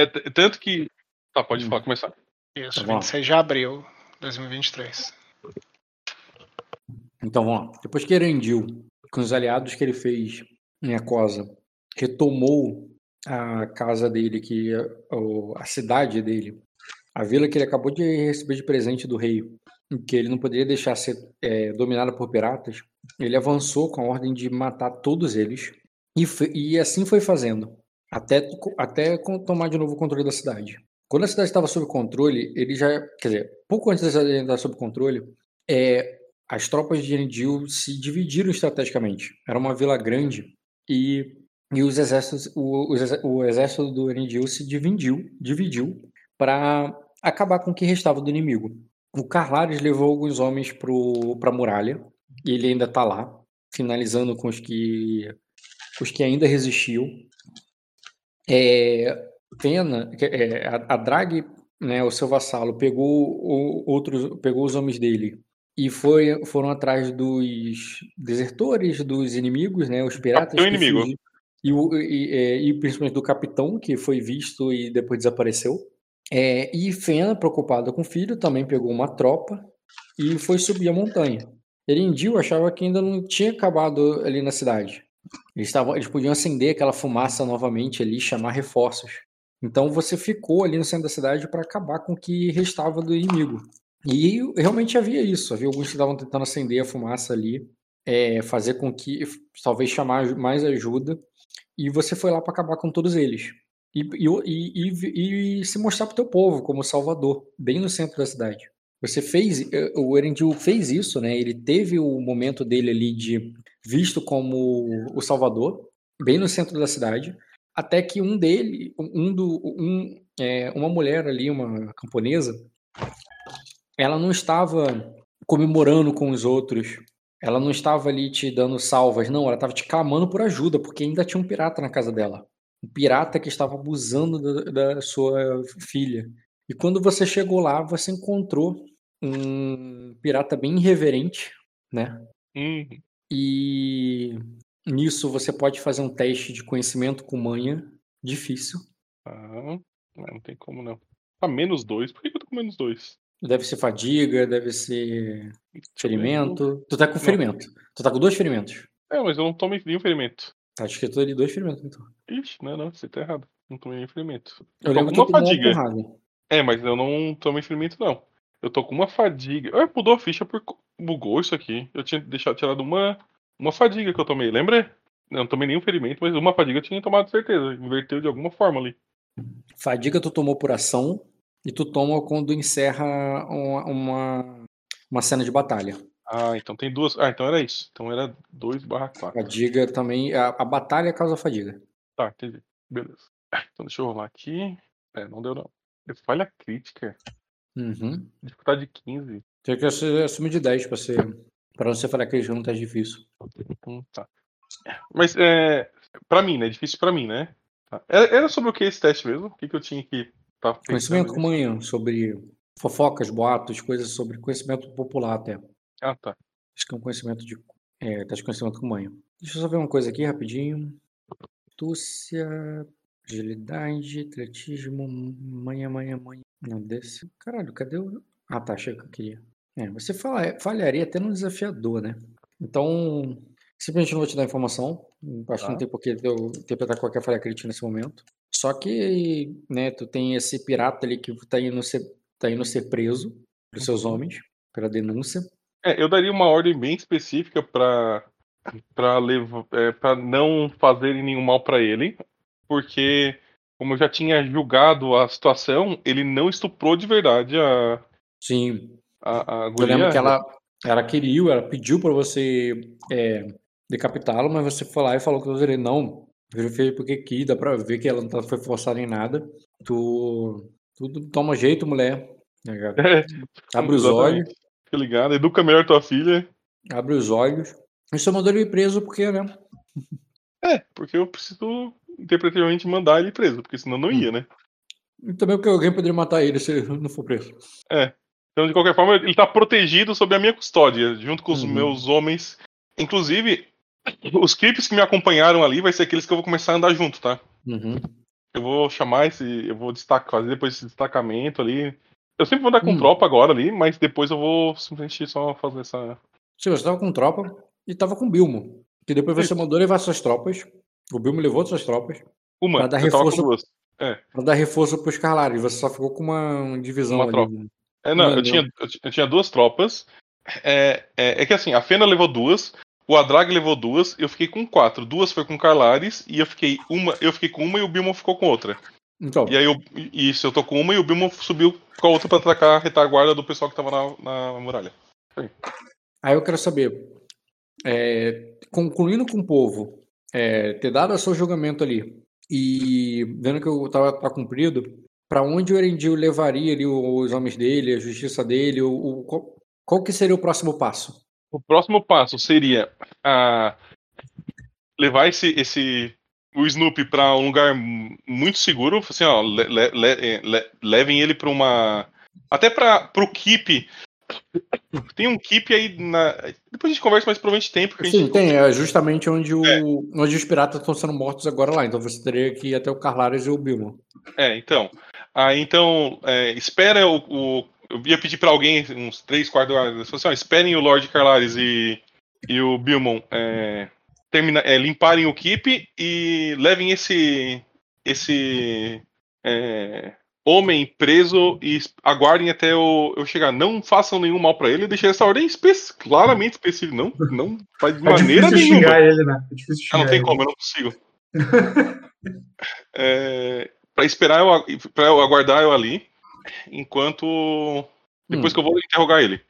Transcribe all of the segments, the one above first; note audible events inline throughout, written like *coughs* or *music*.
É, tanto que. Tá, pode hum. falar, começar. Isso, tá 26 de abril de 2023. Então vamos lá. Depois que Erendil, com os aliados que ele fez em Acosa, retomou a casa dele, que a cidade dele, a vila que ele acabou de receber de presente do rei, que ele não poderia deixar ser é, dominada por piratas, ele avançou com a ordem de matar todos eles e, e assim foi fazendo, até, até tomar de novo o controle da cidade. Quando a cidade estava sob controle, ele já, quer dizer, pouco antes da cidade estar sob controle, é, as tropas de Enidil se dividiram estrategicamente. Era uma vila grande e, e os exércitos, o, o, o exército do Enidil se dividiu, dividiu para acabar com o que restava do inimigo. O Carlares levou alguns homens para a muralha e ele ainda está lá, finalizando com os que os que ainda resistiam. É, Pena, é, a, a Drag, né, o seu vassalo, pegou o, outros, pegou os homens dele e foi, foram atrás dos desertores, dos inimigos, né, os piratas. Capitão inimigo. e, o, e, é, e, principalmente do capitão, que foi visto e depois desapareceu. É, e Fena, preocupada com o filho, também pegou uma tropa e foi subir a montanha. Erendil achava que ainda não tinha acabado ali na cidade. Eles, tavam, eles podiam acender aquela fumaça novamente ali, chamar reforços. Então você ficou ali no centro da cidade para acabar com o que restava do inimigo. E realmente havia isso, havia alguns que estavam tentando acender a fumaça ali, é, fazer com que, talvez chamar mais ajuda, e você foi lá para acabar com todos eles. E, e, e, e se mostrar para o teu povo como salvador, bem no centro da cidade. Você fez, eh, o Erendil fez isso, né? Ele teve o momento dele ali de visto como o salvador, bem no centro da cidade, até que um dele, um do, um, é, uma mulher ali, uma camponesa, ela não estava comemorando com os outros, ela não estava ali te dando salvas, não, ela estava te clamando por ajuda, porque ainda tinha um pirata na casa dela. Um pirata que estava abusando da, da sua filha. E quando você chegou lá, você encontrou um pirata bem irreverente, né? Uhum. E nisso você pode fazer um teste de conhecimento com manha difícil. Ah, não tem como não. Tá menos dois. Por que eu tô com menos dois? Deve ser fadiga, deve ser ferimento. Tu tá com ferimento. Tu tá com dois ferimentos. É, mas eu não tomei nenhum ferimento. Tá escrito ali dois ferimentos, então. Ixi, não, não, você tá errado. Não tomei nenhum ferimento. Eu, eu lembro que uma fadiga. É, mas eu não tomei ferimento, não. Eu tô com uma fadiga. Ah, mudou a ficha por. Bugou isso aqui. Eu tinha deixado tirado uma. Uma fadiga que eu tomei, lembra? Eu não tomei nenhum ferimento, mas uma fadiga eu tinha tomado certeza. Inverteu de alguma forma ali. Fadiga tu tomou por ação e tu toma quando encerra uma, uma, uma cena de batalha. Ah, então tem duas. Ah, então era isso. Então era 2 barra 4. Fadiga também. A, a batalha causa fadiga. Tá, entendi. Beleza. Então deixa eu rolar aqui. É, não deu não. Falha crítica. Uhum. Dificuldade 15. Tem que assumir de 10 pra, ser, pra você falar que ele não tá difícil. Hum, tá. Mas é. Pra mim, né? Difícil pra mim, né? Tá. Era sobre o que esse teste mesmo? O que, que eu tinha que. Tá conhecimento comum sobre fofocas, boatos, coisas sobre conhecimento popular até. Ah, tá. Acho que é um conhecimento de. É, teste de conhecimento comum. Deixa eu só ver uma coisa aqui rapidinho. Astúcia, agilidade, atletismo, manhã, manhã, manhã. Não, desse. Caralho, cadê o. Ah, tá, achei que eu queria. É, você fala, falharia até no desafiador, né? Então, simplesmente não vou te dar informação. Acho que não tá. tem por que eu interpretar qualquer falha crítica nesse momento. Só que, né, tu tem esse pirata ali que tá indo ser, tá indo ser preso pelos seus uhum. homens, pela denúncia. É, eu daria uma ordem bem específica para para levar, é, para não fazerem nenhum mal para ele, porque como eu já tinha julgado a situação, ele não estuprou de verdade a. Sim. A, a Eu lembro que ela, ela queria, ela pediu para você é, decapitá-lo, mas você foi lá e falou que eu não. Verifiquei porque aqui dá pra ver que ela não foi forçada em nada. Tu. Tudo toma jeito, mulher. *laughs* É, Abre os olhos. Fica ligado, educa melhor tua filha. Abre os olhos. E só mandou ele preso porque, né? É, porque eu preciso interpretativamente mandar ele preso, porque senão não ia, hum. né? E também porque alguém poderia matar ele se não for preso. É. Então, de qualquer forma, ele tá protegido sob a minha custódia, junto com os uhum. meus homens. Inclusive, os clipes que me acompanharam ali vai ser aqueles que eu vou começar a andar junto, tá? Uhum. eu vou chamar esse. Eu vou destacar, fazer depois esse destacamento ali. Eu sempre vou andar com Hum. tropa agora ali, mas depois eu vou simplesmente só fazer essa. Sim, você tava com tropa e tava com Bilmo. Que depois você Isso. mandou levar suas tropas. O Bilmo levou suas tropas Uma, Pra dar reforço- duas. pra dar reforço pros Carlares. Você só ficou com uma divisão Uma ali. tropa. né? É, não, Não, eu tinha, eu, ti- eu tinha duas tropas. É, é, é que assim, a Fena levou duas, o Adrag levou duas, eu fiquei com quatro. Duas foi com Carlares e eu fiquei uma, eu fiquei com uma e o Bilmo ficou com outra. Então, E aí eu, isso, eu tô com uma e o Bilmo subiu com a outra pra atacar a retaguarda do pessoal que tava na, na muralha. aí eu quero saber, é, concluindo com o povo, é, ter dado o seu julgamento ali e vendo que eu tava tá cumprido, pra onde o Erendil levaria ali os homens dele, a justiça dele, o, o- qual, qual que seria o próximo passo? O próximo passo seria levar esse, esse o Snoopy pra um lugar mu- muito seguro, assim, ó, le- le- le- le- levem ele pra uma até para pro keep. Tem um keep aí na depois a gente conversa, mas provavelmente tem porque Sim, tem, é justamente onde, o, É. onde os piratas estão sendo mortos agora lá, então você teria que ir até o Carlares e o Bilmo. É, então. Aí então, é, espera o, o- Eu ia pedir pra alguém, uns três, quatro horas, assim, ó, esperem o Lord Carlares e, e o Bilmon é, termina, é, limparem o keep e levem esse. esse. é, homem preso e aguardem até eu, eu chegar. Não façam nenhum mal pra ele, deixei essa ordem espe claramente específica. Não, não faz de É maneira difícil nenhuma. xingar ele, né? É difícil Ah, xingar não tem ele. como, eu não consigo. *laughs* é, para esperar eu, para eu aguardar eu ali, enquanto depois Hum. que eu vou interrogar ele.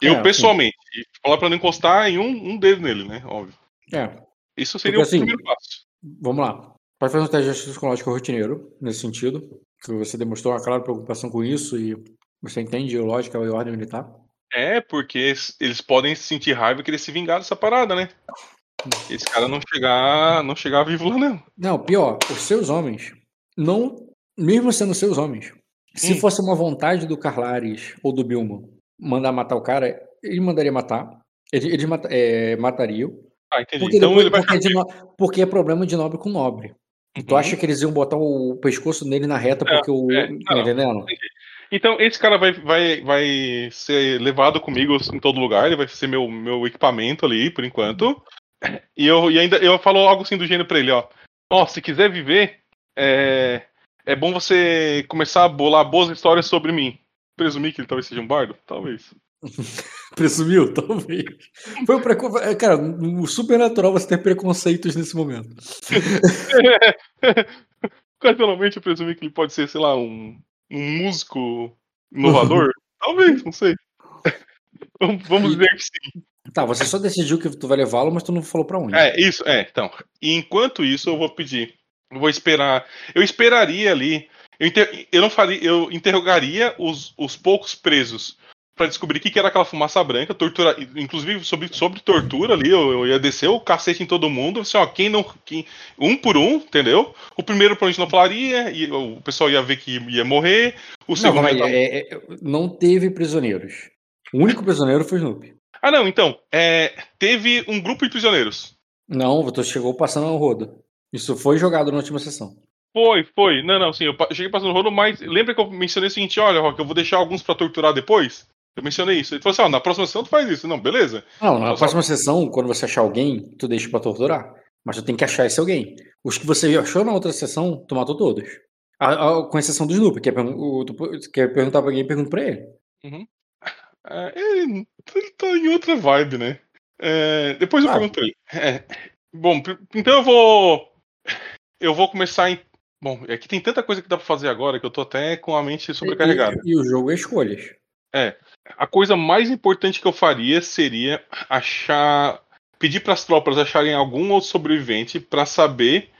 Eu É, pessoalmente, e falar para não encostar em um, um dedo nele, né? Óbvio. É, Isso seria Porque, o assim, primeiro passo. vamos lá. Pode fazer um teste psicológico rotineiro, nesse sentido, que você demonstrou uma clara preocupação com isso e você entende a lógica e a ordem militar. É, porque es- eles podem sentir raiva e querer se vingar dessa parada, né? Esse cara não chegar, não chegar vivo lá, não. Não, pior, os seus homens, não, mesmo sendo seus homens, se Hum. fosse uma vontade do Carlares ou do Bilmo mandar matar o cara, ele mandaria matar, eles, eles mata- é, matariam, Ah, entendi. porque, então depois- ele vai porque, é ficar no- porque é problema de nobre com nobre. E tu Uhum. acha que eles iam botar o pescoço nele na reta É, porque o. é, tá entendendo? Então, esse cara vai, vai, vai ser levado comigo em todo lugar, ele vai ser meu, meu equipamento ali, por enquanto. E, eu, e ainda eu falo algo assim do gênero pra ele, ó. Ó, se quiser viver, é, é bom você começar a bolar boas histórias sobre mim. Presumir que ele talvez seja um bardo? Talvez. *laughs* Presumiu? Talvez. Foi um preco... Cara, o supernatural você ter preconceitos nesse momento. *laughs* Ocasionalmente eu presumi que ele pode ser, sei lá, um, um músico inovador. *laughs* Talvez, não sei. *laughs* Vamos dizer que sim. Tá, você só decidiu que tu vai levá-lo, mas tu não falou pra onde. É, isso, é, então. E enquanto isso, eu vou pedir. Eu vou esperar. Eu esperaria ali. Eu, inter- eu não faria. Eu interrogaria os, os poucos presos pra descobrir o que, que era aquela fumaça branca, tortura, inclusive sobre, sobre tortura ali, eu, eu ia descer o cacete em todo mundo, assim, ó, quem não, quem, um por um, entendeu? O primeiro pra onde não falaria, e o pessoal ia ver que ia morrer, o não, segundo ia dar- é- é- não teve prisioneiros. O único prisioneiro foi o Snoopy. Ah, não, então, é, teve um grupo de prisioneiros. Não, tu chegou passando no rodo. Isso foi jogado na última sessão. Foi, foi. Não, não, sim, eu cheguei passando o rolo, mas lembra que eu mencionei o seguinte, olha, Rock, eu vou deixar alguns pra torturar depois? Eu mencionei isso. Ele falou assim, ó, na próxima sessão tu faz isso. Não, beleza. Não, na próxima sessão, quando você achar alguém, tu deixa pra torturar. Mas tu tem que achar esse alguém. Os que você achou na outra sessão, tu matou todos. A- a- com exceção do Snoopy. Quer, pergun- o- tu quer perguntar pra alguém, pergunta pra ele. *laughs* É, ele, ele tá em outra vibe, né? É, depois eu Ah. pergunto pra ele. É, bom, então eu vou. Eu vou começar em. Bom, é que tem tanta coisa que dá pra fazer agora que eu tô até com a mente sobrecarregada. E, e o jogo é escolhas. A coisa mais importante que eu faria seria achar. pedir pras tropas acharem algum outro sobrevivente pra saber.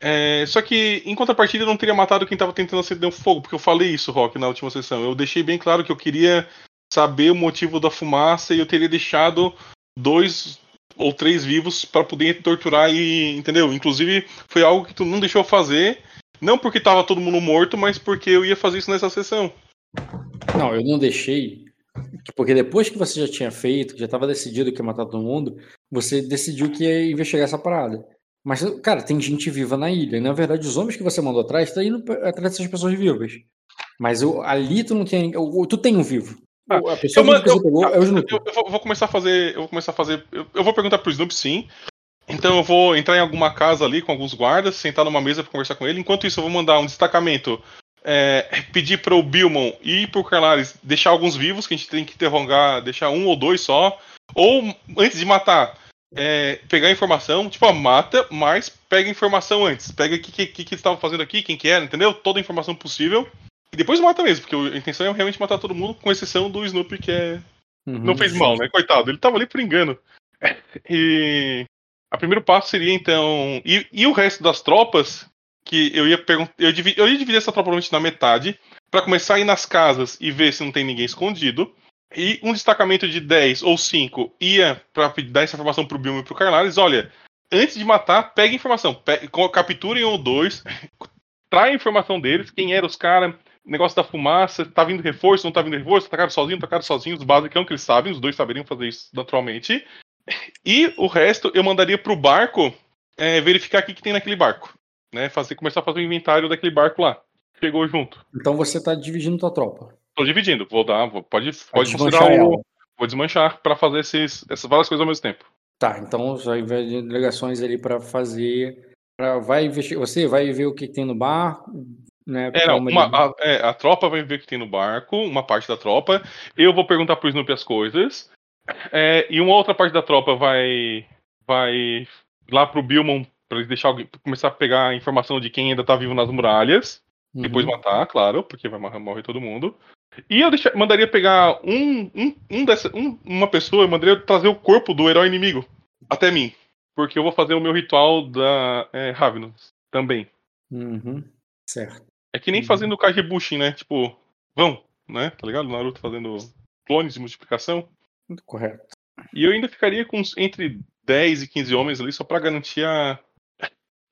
é, só que, em contrapartida, eu não teria matado quem tava tentando acender o fogo, porque eu falei isso, Rock, na última sessão. Eu deixei bem claro que eu queria saber o motivo da fumaça e eu teria deixado dois ou três vivos pra poder torturar e. Entendeu? Inclusive, foi algo que tu não deixou fazer. Não porque tava todo mundo morto, mas porque eu ia fazer isso nessa sessão. Não, eu não deixei. Porque depois que você já tinha feito, já estava decidido que ia matar todo mundo, você decidiu que ia investigar essa parada. Mas, cara, tem gente viva na ilha. Na verdade, os homens que você mandou atrás estão indo atrás dessas pessoas vivas. Mas eu, ali tu não tem. Tu tem um vivo. Ah, a pessoa eu, que você eu- pegou é o. Eu, eu vou, começar a fazer. Eu vou começar a fazer. Eu, eu vou perguntar pro Snoop sim. Então eu vou entrar em alguma casa ali com alguns guardas, sentar numa mesa pra conversar com ele. Enquanto isso, eu vou mandar um destacamento. É, pedir pro Billman e pro Carlares deixar alguns vivos, que a gente tem que interrogar, deixar um ou dois só. Ou antes de matar, é, pegar a informação, tipo, ó, mata, mas pega a informação antes. Pega o que, que, que, que eles estavam fazendo aqui, quem que era, entendeu? Toda a informação possível. E depois mata mesmo, porque a intenção é realmente matar todo mundo, com exceção do Snoopy, que é Uhum. não fez mal, né? Coitado, ele tava ali por engano. *laughs* E o primeiro passo seria então. E, e o resto das tropas, que eu ia perguntar. Eu, eu ia dividir essa tropa na metade, pra começar a ir nas casas e ver se não tem ninguém escondido. E um destacamento de 10 ou 5 ia pe- dar essa informação pro Bilmo e pro Carlares: olha, antes de matar, pegue informação. Pe co- capturem um ou dois, *laughs* a informação deles, quem eram os caras, negócio da fumaça, tá vindo reforço, não tá vindo reforço, atacaram sozinho, atacaram sozinho, os basicão que eles sabem, os dois saberiam fazer isso naturalmente. E o resto eu mandaria pro barco é, verificar o que, que tem naquele barco. Né? Fazer, começar a fazer o inventário daquele barco lá. Chegou junto. Então você tá dividindo tua tropa. Tô dividindo, vou dar, vou- pode, pode considerar o. Vou desmanchar pra fazer esses, essas várias coisas ao mesmo tempo. Tá, então vai ver delegações ali pra fazer. Pra, vai investigar, você vai ver o que tem no barco, né? É, não, uma- a, é, a tropa vai ver o que tem no barco, uma parte da tropa. Eu vou perguntar pro Snoopy as coisas. É, e uma outra parte da tropa vai vai lá pro Billman pra eles deixar alguém, começar a pegar a informação de quem ainda tá vivo nas muralhas. Uhum. Depois matar, claro, porque vai morrer, todo mundo. E eu mandaria pegar um, um, um dessa, um- uma pessoa, eu mandaria trazer o corpo do herói inimigo até mim. Porque eu vou fazer o meu ritual da é, Ravenous também. Uhum. Certo. É que nem Uhum. fazendo o Kagebushin, né? Tipo, vão, né? Tá ligado? Naruto fazendo clones de multiplicação. Muito correto. E eu ainda ficaria com entre 10 e 15 homens ali só pra garantir a.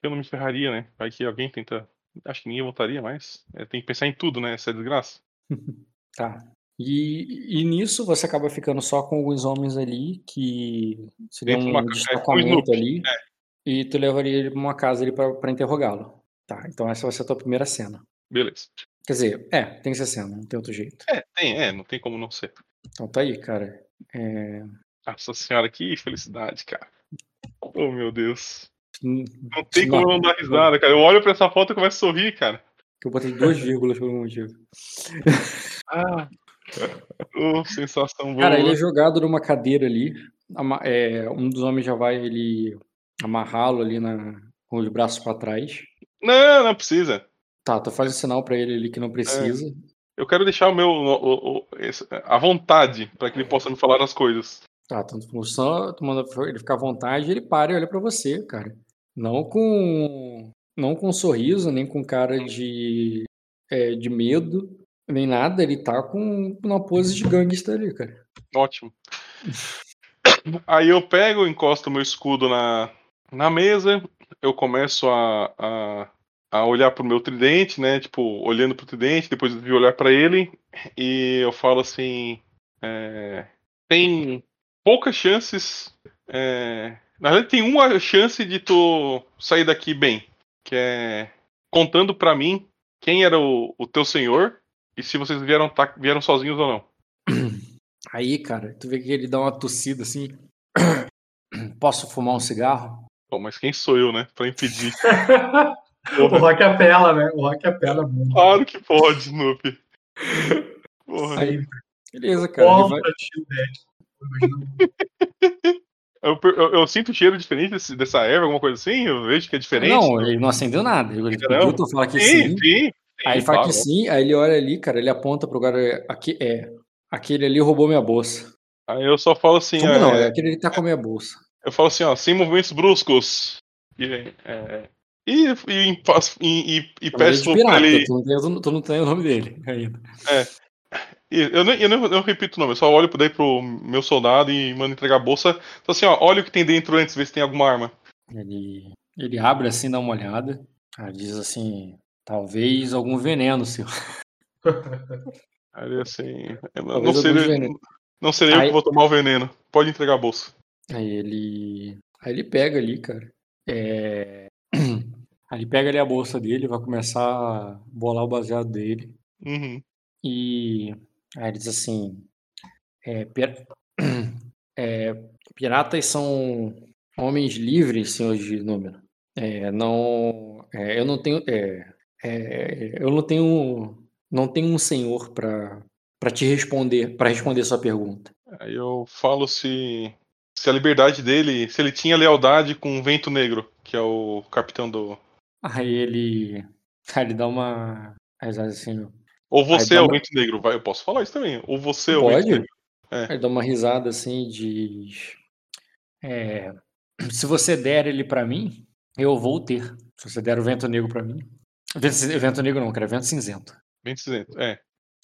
Eu não me ferraria, né? Vai que alguém tenta. Acho que ninguém voltaria mais. É, tem que pensar em tudo, né? Essa é desgraça. *laughs* Tá. E, e nisso você acaba ficando só com alguns homens ali que seria Dentro de um é, destacamento ali. E tu levaria ele pra uma casa ali pra, pra interrogá-lo. Tá, então essa vai ser a tua primeira cena. Beleza. Quer dizer, é, tem que ser cena, não tem outro jeito. É, tem, é, não tem como não ser. Então tá aí, cara. É, Nossa senhora, que felicidade, cara. Oh, meu Deus. Não tem como não dar risada, cara. Eu olho pra essa foto e começo a sorrir, cara. que eu botei duas vírgulas por um motivo. Ah. Oh, sensação boa. Cara, ele é jogado numa cadeira ali. é, um dos homens já vai ele amarrá-lo ali na, com os braços pra trás. Não, não precisa. Tá, tu faz o sinal pra ele ali que não precisa. Eu quero deixar o meu o, o, esse- a vontade pra que ele possa me falar as coisas. Tá, tu, só, tu manda ele ficar à vontade, ele para e olha pra você, cara. Não com não com um sorriso, nem com cara de é, de medo, nem nada. Ele tá com uma pose de gangster ali, cara. Ótimo. *coughs* Aí eu pego, encosto meu escudo na, na mesa, eu começo a, a, a olhar pro meu tridente, né? Tipo, olhando pro tridente, depois de olhar pra ele, e eu falo assim: é, tem poucas chances. é, na verdade, tem uma chance de tu sair daqui bem, que é contando pra mim quem era o, o teu senhor e se vocês vieram, tá- vieram sozinhos ou não. *clears throat* Aí, cara, tu vê que ele dá uma tossida assim. *clears throat* Posso fumar um cigarro? Bom, mas quem sou eu, né? Pra impedir. *laughs* o Rock apela, né? O Rock apela muito. Claro que pode, Snoopy. Porra. Aí, beleza, cara. Ele Bom vai... *laughs* Eu, eu- eu sinto cheiro diferente desse- dessa erva, alguma coisa assim? Eu vejo que é diferente. Não, ele não acendeu nada. Ele pediu tu falar que sim, sim. sim. Aí ele sim, fala claro. que sim, aí ele olha ali, cara, ele aponta pro cara. Aqui, é, aquele ali roubou minha bolsa. Aí eu só falo assim, Como é, não? É aquele ali tá com a minha bolsa. eu falo assim, ó, sem movimentos bruscos. E, é, e, e, e, e, e é peço pra ele. tu, não tem, tu não- tem o nome dele ainda. e Eu não, eu, não, eu não repito o nome, eu só olho daí pro meu soldado e mando entregar a bolsa. Então assim, ó, olha o que tem dentro antes, vê se tem alguma arma. Ele, ele abre assim, dá uma olhada. Aí diz assim: talvez algum veneno, senhor. *laughs* Aí assim. eu Não, Talvez não não serei eu Aí- que vou tomar o veneno. Pode entregar a bolsa. Aí ele. Aí ele pega ali, cara. é, *clears throat* Aí ele pega ali a bolsa dele, vai começar a bolar o baseado dele. Uhum. E aí ele diz assim: é, pir- *clears throat* é, Piratas são homens livres, senhor de número. É, não, é, eu não tenho, é, é, eu não tenho, não tenho um senhor para para te responder, para responder sua pergunta. Aí eu falo se, se a liberdade dele, se ele tinha lealdade com o Vento Negro, que é o capitão do. Aí ele, aí ele dá uma, assim, Ou você é dá o uma- Vento Negro, vai, eu posso falar isso também. Ou você é o Vento Pode? Negro. É. Aí dá uma risada assim e diz: é, Se você der ele pra mim, eu vou ter. Se você der o vento negro pra mim. Vento, vento negro não, cara, vento cinzento. Vento Cinzento. É.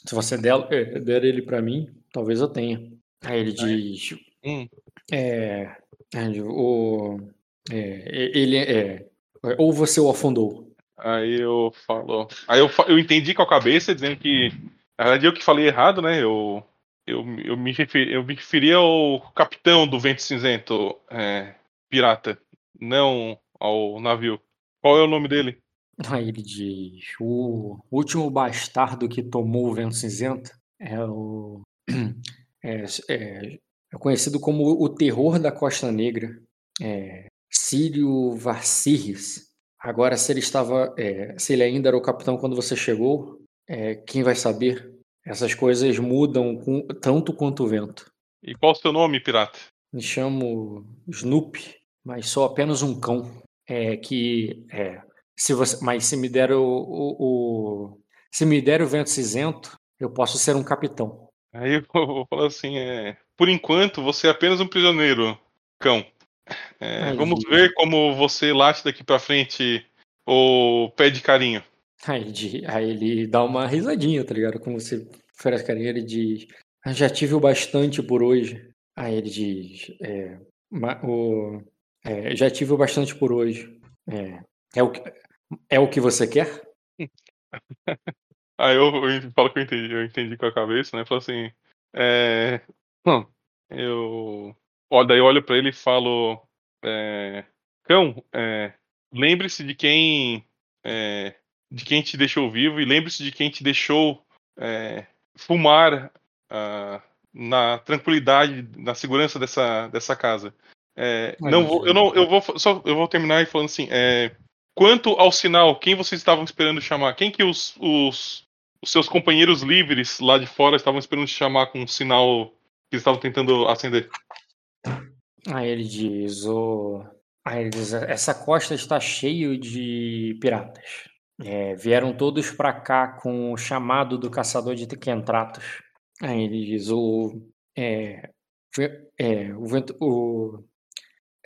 Se você der, é, der ele pra mim, talvez eu tenha. Aí ele diz: Hum. é, é, o, é, ele é, ou você o afundou. Aí eu falo. Aí eu, eu entendi com a cabeça, dizendo que. Na verdade, eu que falei errado, né? Eu, eu, eu, me, referi, eu me referi ao capitão do Vento Cinzento, é, pirata, não ao navio. Qual é o nome dele? Aí ele diz: o último bastardo que tomou o vento cinzento é o. *clears throat* É, é- é conhecido como o terror da Costa Negra, é, Círio Varcirris. Agora, se ele estava. é, se ele ainda era o capitão quando você chegou, é, quem vai saber? Essas coisas mudam com- tanto quanto o vento. E qual o seu nome, pirata? Me chamo Snoopy, mas sou apenas um cão. É que é, se você, mas se me der o, o- o- se me der o vento cinzento, eu posso ser um capitão. Aí eu vou falar assim, é, por enquanto você é apenas um prisioneiro, cão. É, Ai, vamos ver como você late daqui pra frente ou pede carinho. Aí ele, di- aí ele dá uma risadinha, tá ligado? Como você oferece carinho, ele diz: "Ah, já tive o bastante por hoje. Aí ele diz: é, ma- o, é, já tive o bastante por hoje. É, é o que, é o que você quer? *laughs* Aí eu, eu falo que eu entendi, eu entendi com a cabeça, né? Falo assim, é, hum, eu, ó, daí eu olho pra ele e falo, é, cão, é, lembre-se de quem, é, de quem te deixou vivo e lembre-se de quem te deixou é, fumar ah, na tranquilidade, na segurança dessa, dessa casa. É, não vou, eu não, eu vou só, eu vou terminar falando assim, é, quanto ao sinal, quem vocês estavam esperando chamar? Quem que os, os, os seus companheiros livres lá de fora estavam esperando chamar com um sinal que eles estavam tentando acender? Aí ele diz, o... Aí ele diz, essa costa está cheio de piratas. É, vieram todos para cá com o chamado do caçador de Tequentratos. Aí ele diz. É, é, o, vento, o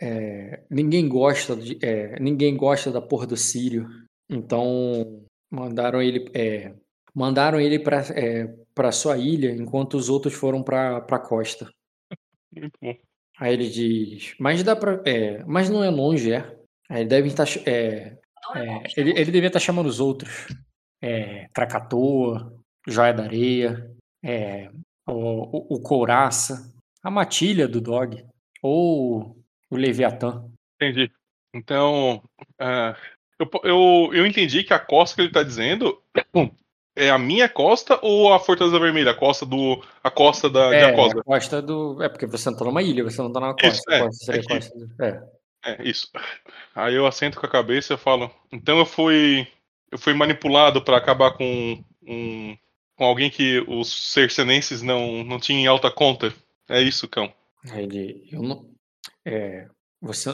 é, ninguém gosta de, é, ninguém gosta da porra do Sírio. Então mandaram ele, é, mandaram ele para para sua ilha, enquanto os outros foram para para costa. Aí ele diz, mas dá pra. É, mas não é longe, é. Aí ele deve estar. é, é, ele, ele devia estar chamando os outros. É, Krakatoa, Joia da Areia, é, o, o, o Couraça, a Matilha do Dog, ou o Leviatã. Entendi. Então, ah, eu, eu, eu entendi que a costa que ele está dizendo é a minha costa ou a Fortaleza Vermelha, a costa do a costa da É, a costa do. É porque você não tá numa ilha, você não tá na costa. Isso, é, costa é costa do- é. É, isso. Aí eu assento com a cabeça e falo, então eu fui eu fui manipulado para acabar com um, com alguém que os cercenenses não não tinham em alta conta. É isso, cão. Ele, eu não, é, você,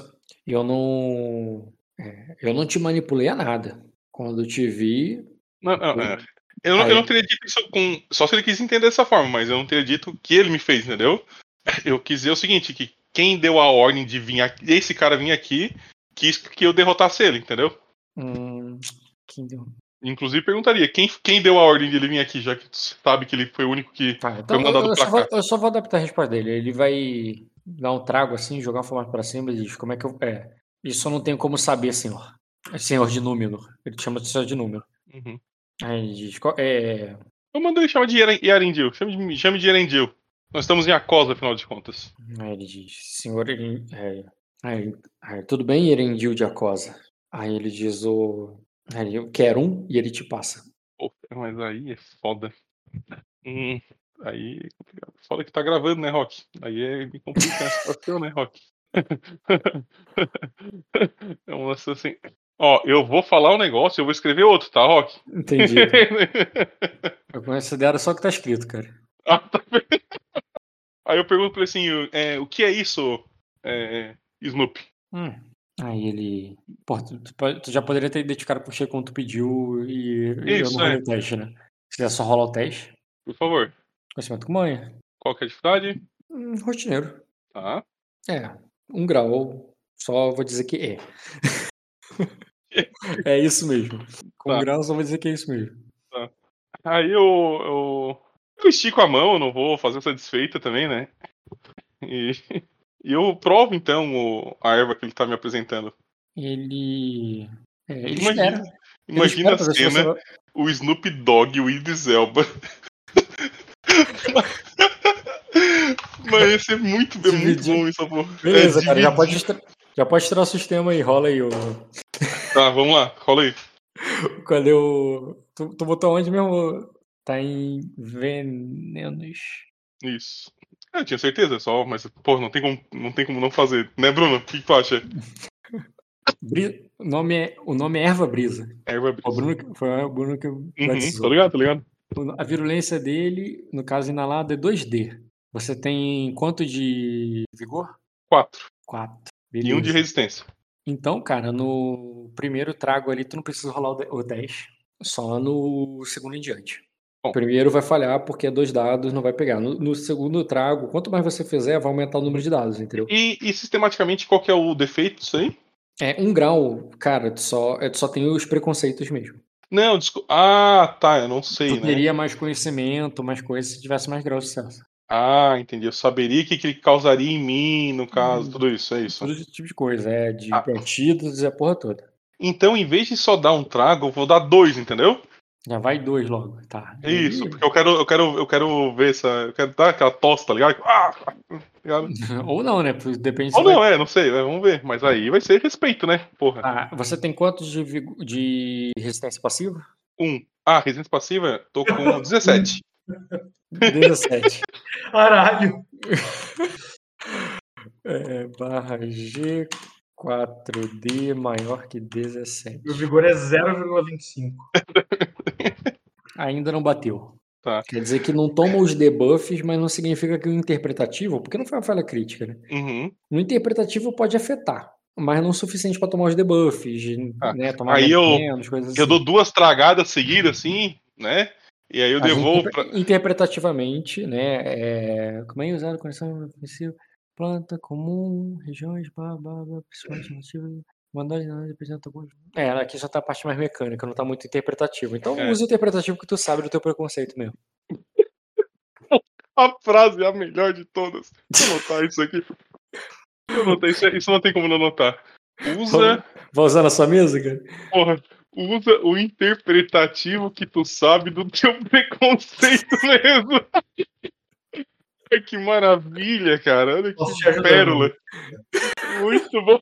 eu não, é, eu não te manipulei a nada. Quando te vi, Não, não, é. Eu, não, eu não teria dito isso com. Só se ele quis entender dessa forma, mas eu não teria dito o que ele me fez, entendeu? *laughs* Eu quis dizer o seguinte, que quem deu a ordem de vir aqui, esse cara vir aqui, quis que eu derrotasse ele, entendeu? hum, quem deu? Inclusive perguntaria, quem, quem deu a ordem de ele vir aqui, já que tu sabe que ele foi o único que. Tá, então mandado eu, eu pra só vou, cá. eu só vou adaptar a resposta dele. Ele vai dar um trago assim, jogar uma fumaça pra cima e diz, como é que eu. É, isso eu não tenho como saber, senhor. É senhor de número. Ele te chama de senhor de número. Uhum. Aí ele diz, qual- é, Eu mando ele chamar de Yarendil. Chame de, chame de Yarendil. Nós estamos em Acosa, afinal de contas. Aí ele diz, senhor, é, Aí, aí, tudo bem, Erendil de Acosa? Aí ele diz o. Aí eu quero um e ele te passa. Pô, mas aí é foda. Hum, aí é complicado. Foda que tá gravando, né, Rock? Aí é, me complica a situação, né, Rock? *laughs* É um lance assim. Ó, eu vou falar um negócio, eu vou escrever outro, tá, Rock? Entendi. *laughs* eu considero só o que tá escrito, cara. Ah, tá? *laughs* Aí eu pergunto pra ele assim, é, o que é isso, é, Snoopy? Hum. Aí ele. Pô, tu, tu tu já poderia ter identificado por que quando tu pediu e, e eu Isso, não rolei é. o teste, né? Se quiser só rolar o teste. Por favor. Conhecimento com manha. Qual que é a dificuldade? Hum, rotineiro. Tá. É, um grau. Só vou dizer que é. *laughs* é isso mesmo. Com Tá. grau, só vou dizer que é isso mesmo. Aí eu, eu, eu estico a mão, não vou fazer essa desfeita também, né? E, *laughs* e eu provo então o- a erva que ele tá me apresentando. Ele. É, ele Imagina- espera. Ele Imagina espera a cena, o Snoop Dogg e o Idris Elba. *laughs* Mas ia ser muito, é muito bom isso. Beleza, É, cara, já pode, já pode tirar o sistema aí, rola aí. O... Tá, vamos lá, rola aí. Cadê o. Tu, tu botou onde mesmo? Tá em venenos. Isso. É, eu tinha certeza, só, mas, pô, não tem como não, tem como não fazer. Né, Bruno? O que, que tu acha? *laughs* O, nome é... o nome é erva brisa. Erva O brisa. Bruno, que- foi o Bruno que Uhum, tá ligado, tá ligado? O- A virulência dele, no caso inalado, é 2D. Você tem quanto de vigor? Quatro. 4. E um de resistência. Então, cara, no primeiro trago ali, tu não precisa rolar o de- o 10. Só no segundo em diante. Bom. O primeiro vai falhar porque é dois dados, não vai pegar. No, no segundo trago, quanto mais você fizer, vai aumentar o número de dados, entendeu? E, e sistematicamente, qual que é o defeito disso aí? É um grau, cara, tu só, é, tu só tem os preconceitos mesmo. Não, desculpa. Ah, tá, eu não sei, Tu né? teria mais conhecimento, mais coisas se tivesse mais grau de sucesso. Ah, entendi. Eu saberia o que, que ele causaria em mim, no caso, Hum. tudo isso, é isso. Todo esse tipo de coisa, é de Ah. antídotos e a porra toda. Então, em vez de só dar um trago, eu vou dar dois, entendeu? Já vai dois logo, tá? Isso, Aí- porque eu quero, eu quero, eu quero ver essa. Eu quero dar aquela tosta, tá ligado? Ah, ligado? *laughs* Ou não, né? Depende Ou vai- não, é, não sei, é, vamos ver. Mas aí vai ser respeito, né? Porra. Ah, você tem quantos de, de resistência passiva? Um. Ah, resistência passiva, tô com *laughs* 17. 17. Caralho. *laughs* É, barra G 4D maior que 17. Meu vigor é 0,25. Ainda não bateu. Tá. Quer dizer que não toma os debuffs, mas não significa que o interpretativo, porque não foi uma falha crítica, né? Uhum. O interpretativo pode afetar, mas não o suficiente para tomar os debuffs, Ah, né? Tomar aí eu- menos, coisas assim. Eu dou duas tragadas seguidas, assim, né? E aí eu devolvo pra. Interpretativamente, né? É... Como é usado conexão ofensiva? Planta comum, regiões, blá, blá, blá, principalmente nativa. Mandar não representa alguns. É, aqui já tá a parte mais mecânica, não tá muito interpretativo. Então É. use o interpretativo que tu sabe do teu preconceito mesmo. *laughs* A frase é a melhor de todas. Vou anotar isso aqui. Eu anotei, isso, isso não tem como não anotar. Usa, Vai usar na sua mesa, cara? porra, usa o interpretativo que tu sabe do teu *laughs* preconceito mesmo. Que maravilha, cara. Olha Posso que ajudar, pérola. Muito bom.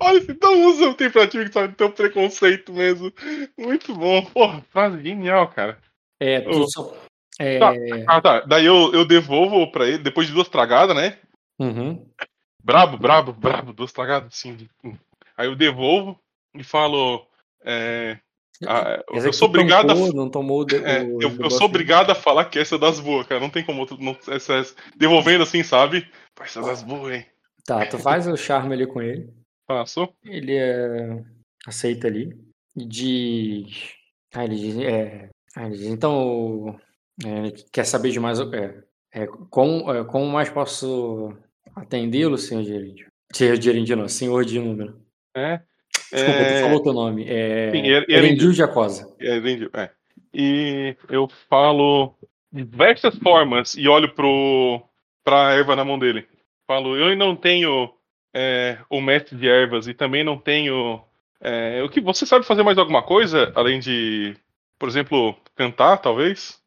Olha, então usa o interpretativo que sabe do teu preconceito mesmo. Muito bom. Porra, frase genial, cara. É, tu Ô. só. É, Tá. Ah, tá. Daí eu, eu devolvo pra ele, depois de duas tragadas, né? uhum. Brabo, brabo, brabo, duas tragadas, assim. de- Aí eu devolvo e falo. É, ah, Quer dizer eu sou obrigado a. tampou, Não tomou o de- é, o eu, eu sou obrigado a falar que essa é das boas, cara. Não tem como. outro- Não, essa, essa- devolvendo assim, sabe? Essa é das boas, hein? Tá, tu faz o charme ali com ele. Passou? Ele é, aceita ali e diz. Ah, ele diz. É, ah, ele diz então. é, quer saber de mais. É, é, como, é, como mais posso atendê-lo, senhor gerente? Senhor gerente, não, senhor de número. É. Desculpa, é, tu falou teu nome. É, Sim, er- Erendil de Acosa. É, entendi. É. E eu falo diversas formas e olho pro, pra erva na mão dele. Falo, eu não tenho é, o mestre de ervas e também não tenho. É, o que você sabe fazer mais alguma coisa além de, por exemplo, cantar, talvez?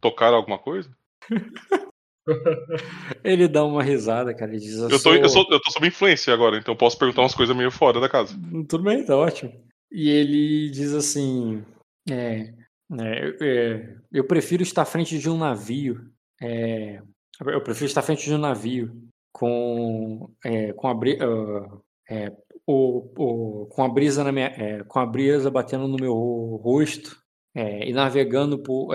Tocar alguma coisa? *laughs* *laughs* Ele dá uma risada, cara. Ele diz: Eu tô, sou- eu, sou, eu tô sob influência agora, então eu posso perguntar umas coisas meio fora da casa. Tudo bem, tá ótimo. E ele diz assim: é, é, é, eu prefiro estar à frente de um navio. é, eu prefiro estar à frente de um navio com, é, com, a, é, o, o- com a brisa na minha, com a brisa batendo no meu rosto e navegando por,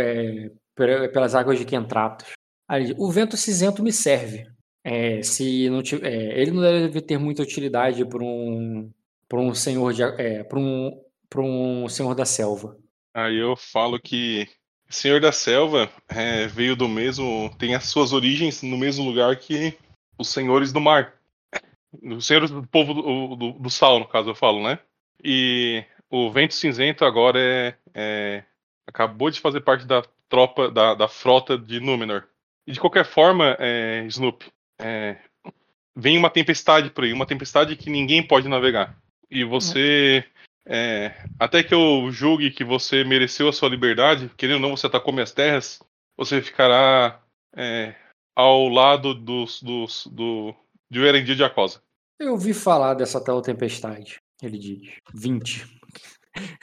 pe- pelas águas de Quentratos. Aí diz, o vento cinzento me serve. É, se não ti- é, ele não deve ter muita utilidade para um para um senhor de é, para um para um senhor da selva. Aí eu falo que Senhor da Selva é, veio do mesmo. tem as suas origens no mesmo lugar que os senhores do mar. Os senhores do povo do, do, do sal, no caso, eu falo, né? E o Vento Cinzento agora é, é- acabou de fazer parte da tropa, da, da frota de Númenor. E de qualquer forma, é, Snoop, é, vem uma tempestade por aí, uma tempestade que ninguém pode navegar. E você. É, até que eu julgue que você mereceu a sua liberdade, querendo ou não, você atacou minhas terras, você ficará é, ao lado dos, dos, do, de Erendir de Acosa. Eu ouvi falar dessa tal tempestade, ele diz. 20.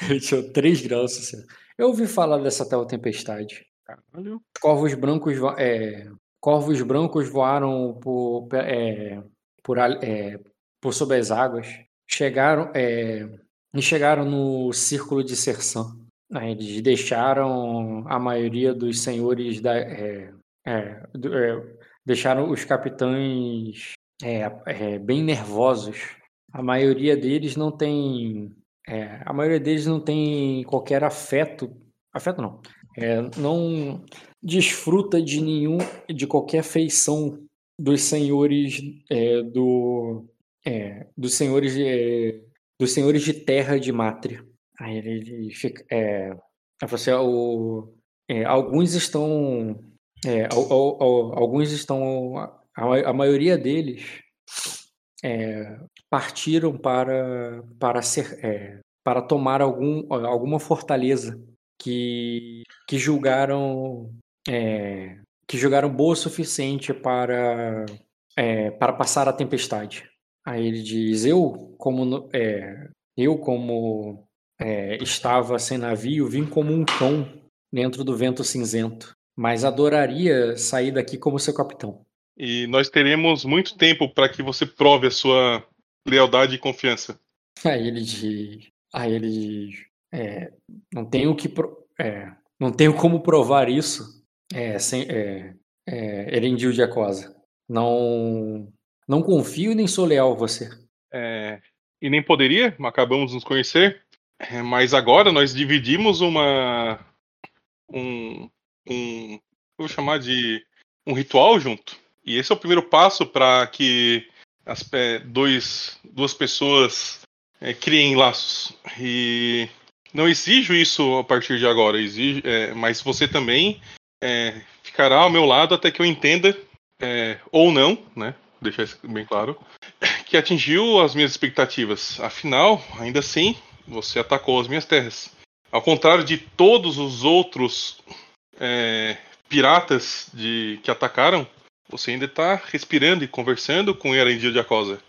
Ele tirou 3 graus. assim. Eu ouvi falar dessa tal tempestade. Caralho. Corvos brancos, é, corvos brancos voaram por, é, por, é, por sob as águas. Chegaram, é, e chegaram no círculo de. Aí Eles deixaram a maioria dos senhores da, é, é, deixaram os capitães bem nervosos. A maioria deles não tem, é, a maioria deles não tem qualquer afeto, afeto não, é, não desfruta de nenhum, de qualquer feição dos senhores é, do, é, dos senhores, é, dos senhores de terra de Mátria. Aí ele, fica, é, você, o, é, alguns estão, al- al- al- alguns estão, a, a maioria deles partiram para para ser, para tomar algum, alguma fortaleza que que julgaram é, que julgaram boa o suficiente para é, para passar a tempestade. Aí ele diz: eu como é, eu como é, estava sem navio vim como um cão dentro do vento cinzento, mas adoraria sair daqui como seu capitão. E nós teremos muito tempo para que você prove a sua lealdade e confiança. Aí ele diz, aí ele diz, é, não tenho que, é, não tenho como provar isso, é, sem, é, é, Erendil de Acosa. Não, não confio nem sou leal a você. É, e nem poderia, acabamos nos conhecer, é, mas agora nós dividimos uma. Um. um vou chamar de. um ritual junto. E esse é o primeiro passo para que as, é, dois, duas pessoas é, criem laços. E não exijo isso a partir de agora, exijo, é, mas você também é, ficará ao meu lado até que eu entenda, é, ou não, né? Deixar isso bem claro, *laughs* que atingiu as minhas expectativas. Afinal, ainda assim, você atacou as minhas terras. Ao contrário de todos os outros é, piratas de, que atacaram, você ainda está respirando e conversando com Erendir de Acosa.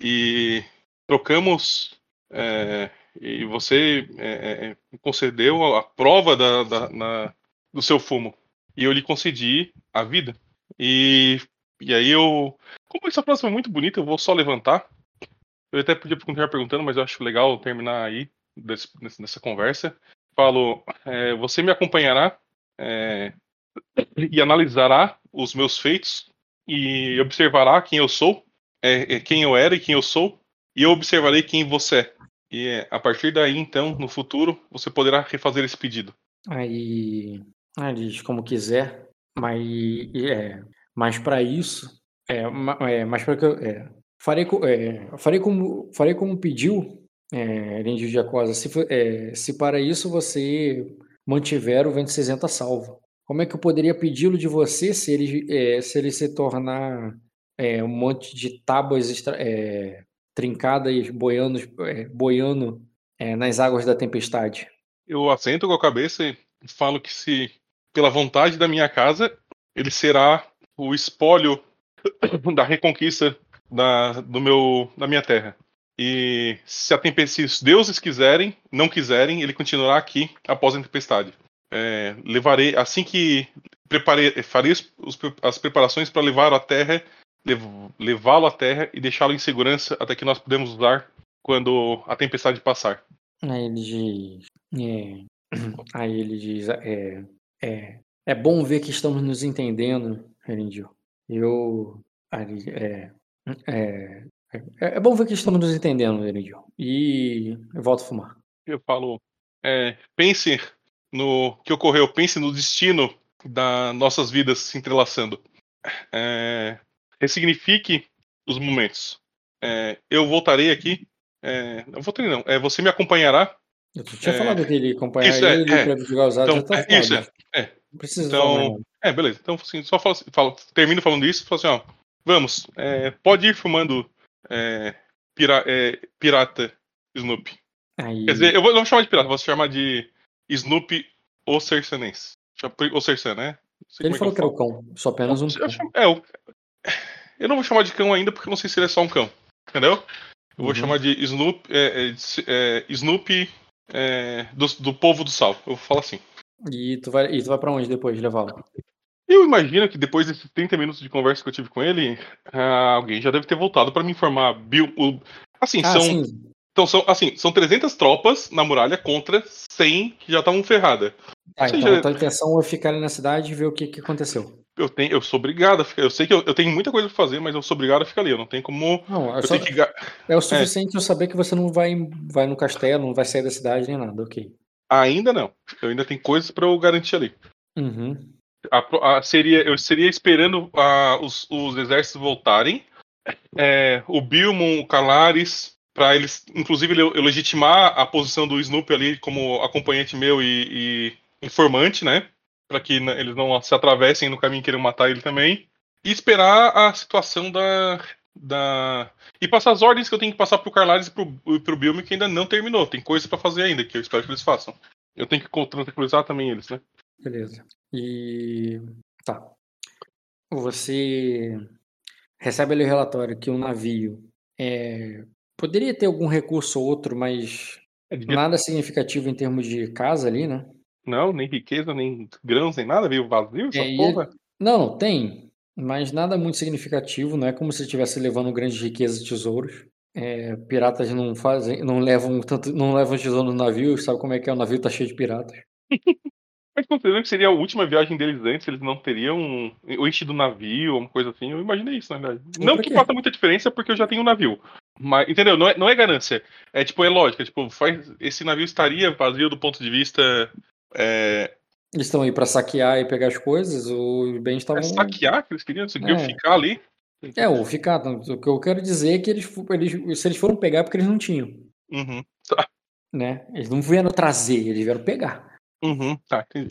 E trocamos. é, e você é, é, me concedeu a prova da, da- na- do seu fumo. E eu lhe concedi a vida. E, e aí eu. Como essa próxima é muito bonita, eu vou só levantar. Eu até podia continuar perguntando, mas eu acho legal terminar aí desse- nessa conversa. Falo, é, você me acompanhará é, e analisará os meus feitos e observará quem eu sou, é, é, quem eu era e quem eu sou, e eu observarei quem você é. E a partir daí, então, no futuro, você poderá refazer esse pedido. Aí, aí diz como quiser, mas, é, mas para isso, é, é, mas para que eu é, farei, é, farei como farei como pediu é, Erendil de Acosa, se, é, se para isso você mantiver o vento cinzento a salvo. Como é que eu poderia pedi-lo de você se ele, é, se ele se tornar é, um monte de tábuas extra- é, trincadas boiando, é, boiando é, nas águas da tempestade? Eu assento com a cabeça e falo que se, pela vontade da minha casa, ele será o espólio *coughs* da reconquista da, do meu, da minha terra. E se, a tempe- se os deuses quiserem, não quiserem, ele continuará aqui após a tempestade. É, levarei, assim que preparei, farei as preparações para levar a terra, levá-lo à terra e deixá-lo em segurança até que nós podemos usar quando a tempestade passar. Aí ele diz. É, *clears throat* aí ele diz. É, é, é bom ver que estamos nos entendendo, Erendil. Eu. ele- É, é, é, é bom ver que estamos nos entendendo, Erendil. E eu volto a fumar. Eu falo, é, pense no que ocorreu, pense no destino das nossas vidas se entrelaçando. É, ressignifique os momentos. É, eu voltarei aqui. É, não voltarei não. É, você me acompanhará. Eu tinha É, falado que ele acompanhar isso, é, ele é. pra jogar Então, já tá é, isso, é, é. Não precisa Então. É, beleza. Então, assim, só termino falando isso falo assim, ó. Vamos, é, pode ir fumando é, pira- é, pirata Snoopy. Aí, Quer dizer, eu vou, não vou chamar de pirata, vou chamar de Snoopy ou Cercanense. Ou Cercan, né? Ele falou é que eu era o cão, só apenas um Eu é, eu, não vou chamar de cão ainda porque eu não sei se ele é só um cão. Entendeu? Eu vou Uhum. chamar de Snoop, é, é, é, Snoopy é, do, do povo do sal. Eu vou falar assim. E tu vai, e tu vai pra onde depois de levá-lo? Eu imagino que depois desses 30 minutos de conversa que eu tive com ele, ah, alguém já deve ter voltado pra me informar. Bill, o- assim, Ah, são, sim. então, são, assim, são 300 tropas na muralha contra 100 que já estavam ferradas. Ah, Ou então a tua intenção é ficar ali na cidade e ver o que, que aconteceu. Eu, tenho, eu sou obrigado a ficar. Eu sei que eu, eu tenho muita coisa pra fazer, mas eu sou obrigado a ficar ali. Eu não tenho como. Não, é, Eu só- que. é o suficiente eu saber que você não vai, vai no castelo, não vai sair da cidade nem nada, ok. Ainda não. Eu ainda tenho coisas pra eu garantir ali. Uhum. A a- seria, eu seria esperando ah, os, os exércitos voltarem. É, o Bilmon, o Calares, para eles, inclusive, le- eu legitimar a posição do Snoopy ali como acompanhante meu e, e informante, né? Para que n- eles não se atravessem no caminho queiram matar ele também. E esperar a situação da. da... E passar as ordens que eu tenho que passar pro Carlares e pro, pro Bilmo que ainda não terminou. Tem coisa pra fazer ainda, que eu espero que eles façam. Eu tenho que tranquilizar também eles, né? Beleza. E. Tá. Você recebe ali o relatório que o navio é, poderia ter algum recurso ou outro, mas É, nada significativo em termos de casa ali, né? Não, nem riqueza, nem grãos, nem nada, veio vazio essa É, porra. Não, não, tem, mas nada muito significativo, não é como se estivesse levando grandes riquezas e tesouros. É, piratas não fazem, não levam tanto, não levam tesouro no navio, sabe como é que é? O navio tá cheio de piratas. *laughs* Mas considerando que seria a última viagem deles antes, eles não teriam o enchido do navio, uma coisa assim, eu imaginei isso, na verdade. E Não que faça muita diferença, porque eu já tenho um navio. Mas, entendeu? Não é, não é ganância. É tipo, é lógica. Tipo, faz, esse navio estaria vazio do ponto de vista. É, Eles estão aí pra saquear e pegar as coisas, os bens estavam. é saquear que eles queriam, eles queriam É. ficar ali. É, ou ficar. O que eu quero dizer é que eles, eles, se eles foram pegar é porque eles não tinham, Uhum, né? Eles não vieram trazer, eles vieram pegar. uhum, tá, entendi.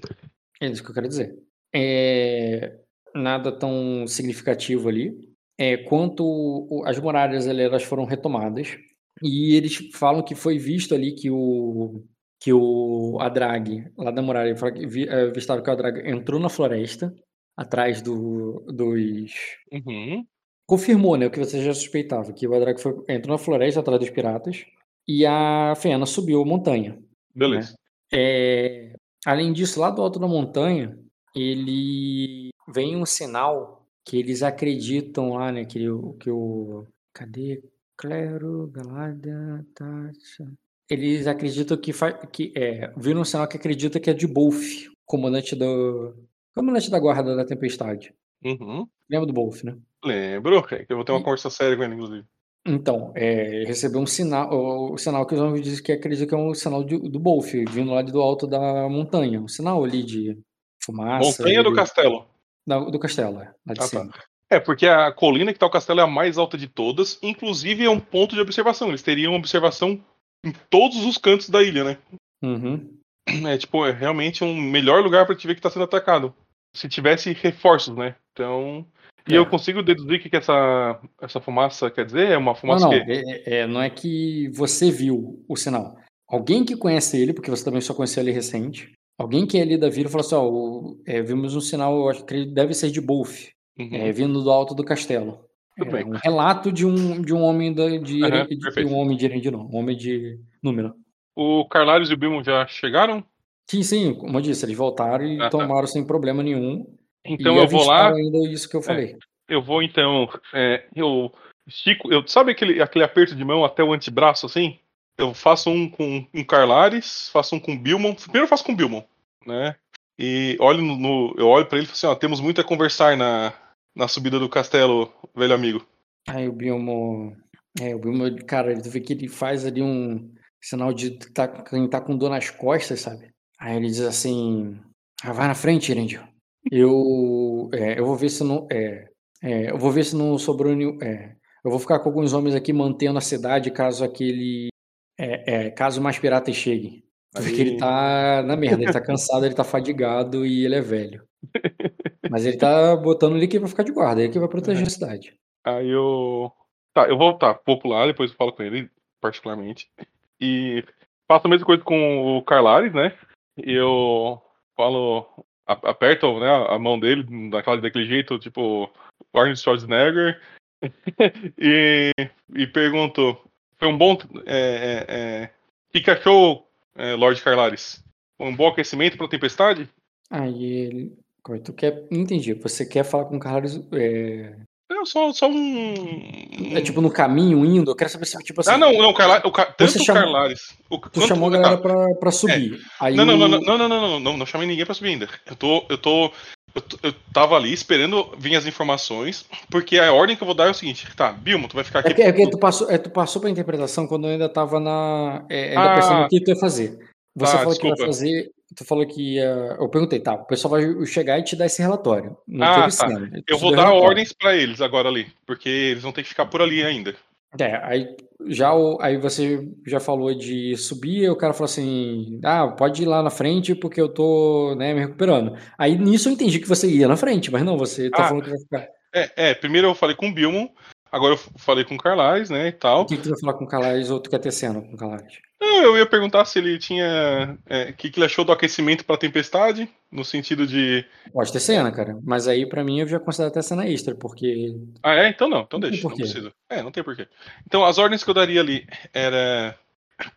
É isso que eu quero dizer. É, nada tão significativo ali. É, quanto o- as muralhas elas foram retomadas e eles falam que foi visto ali que o que o Adrag lá da muralha avistaram que o Adrag entrou na floresta atrás do, dos Uhum, confirmou, né, o que você já suspeitava, que o Adrag foi, entrou na floresta atrás dos piratas e a Fena subiu a montanha. beleza. É, além disso, lá do alto da montanha, ele vem um sinal que eles acreditam lá, né, que o que o cadê Clero, Galada, Tati. Eles acreditam que que é, viram um sinal que acredita que é de Bolf, comandante do comandante da guarda da tempestade. Uhum. Lembra do Bolf, né? Lembro, que eu vou ter uma E- conversa séria com ele, inclusive. Então, é, recebeu um sinal, o, o sinal que os homens dizem que acredita que é um sinal de- do Bolf, vindo lá do alto da montanha. Um sinal ali de fumaça. Montanha do castelo. da- do castelo, é, lá de Ah, tá. cima. É, porque a colina que tá o castelo é a mais alta de todas, inclusive é um ponto de observação. Eles teriam observação em todos os cantos da ilha, né? Uhum. É tipo, é realmente um melhor lugar pra te ver que tá sendo atacado. Se tivesse reforços, né? Então. E É. eu consigo deduzir o que, que essa, essa fumaça quer dizer? É uma Não, fumaça não, que. é, é- não é que você viu o sinal. Alguém que conhece ele, porque você também só conheceu ele recente, alguém que é ali da vila falou assim, ó, o- é, vimos um sinal, eu acho que ele deve ser de Bolf. Uhum. é, vindo do alto do castelo. Tudo É bem. um relato de um, de um homem da, de, Aham, de- perfeito. um homem de Erendil, um homem de número. O Carlares e o Bilmo já chegaram? Sim, sim, como eu disse, eles voltaram e Ah, tá. tomaram sem problema nenhum. Então eu vou lá. ainda isso que eu falei. Eu vou então. é, eu estico. Eu, sabe aquele, aquele aperto de mão até o antebraço assim? Eu faço um com um Carlares, faço um com o Bilmon. Primeiro eu faço com o Bilmon, né? E olho no, no- eu olho pra ele e falo assim, ó, temos muito a conversar na, na subida do castelo, velho amigo. Aí o Bilmo. É, o Bilmo, cara, ele vê que ele faz ali um sinal de que tá, quem tá com dor nas costas, sabe? Aí ele diz assim: ah, vai na frente, Erendil. Eu, é, eu vou ver se não. É, é, eu vou ver se não sobrou nenhum. É, eu vou ficar com alguns homens aqui mantendo a cidade caso aquele. É, é, caso mais piratas cheguem. Tu vê que ele tá na merda, ele tá cansado, ele tá fadigado e ele é velho. *laughs* Mas ele tá botando ele aqui pra ficar de guarda, ele que vai proteger a cidade. Aí eu. Tá, eu vou tá, vou pular, depois eu falo com ele, particularmente. E faço a mesma coisa com o Carlares, né? E eu falo. a- Aperto né, a mão dele daquela, daquele jeito, tipo Arnold Schwarzenegger. *laughs* e, e pergunto: Foi um bom. É, é, é, o que, que achou, é, Lord Carlares? Foi um bom aquecimento para a tempestade? Aí ele. É que Tu quer. Não entendi. Você quer falar com o Carlos. É, Não, só, só um. é tipo no caminho, indo? Eu quero saber se, tipo assim. Ah, não, não, Carla, o, Ca- tanto Você o chamou- Carlares. O, Tu quanto- chamou a tá, galera pra, pra subir. Aí Não, não, não, o- não, não, não, não, não, não, chamei ninguém pra subir ainda. Eu tô, eu tô, eu, eu tava ali esperando vir as informações, porque a ordem que eu vou dar é o seguinte, tá, Bilmo, tu vai ficar É aqui. que, é que tu, passou, é, tu passou pra interpretação quando eu ainda tava na. É, ainda Ah. pensando o que tu ia fazer. Você Ah, falou que desculpa. ia fazer. Tu falou que ia. Eu perguntei, tá, o pessoal vai chegar e te dar esse relatório. Não Ah, tá. Tu Eu vou dar relatório. ordens pra eles agora ali, porque eles vão ter que ficar por ali ainda. É, aí já aí você já falou de subir, o cara falou assim: "Ah, pode ir lá na frente porque eu tô, né, me recuperando". Aí nisso eu entendi que você ia na frente, mas não, você tá Ah. falando que vai ficar. É, é, primeiro eu falei com o Bilmo, agora eu falei com o Carlais, né, e tal. O que que tu vai falar com o Calais ou tu quer ter cena com o Calais? Não, eu ia perguntar se ele tinha, é, o que, que ele achou do aquecimento pra tempestade, no sentido de, Pode ter cena, cara, mas aí pra mim eu já considero até cena extra, porque Ah, é? Então não, então Não deixa, não precisa. É, não tem porquê. Então, as ordens que eu daria ali era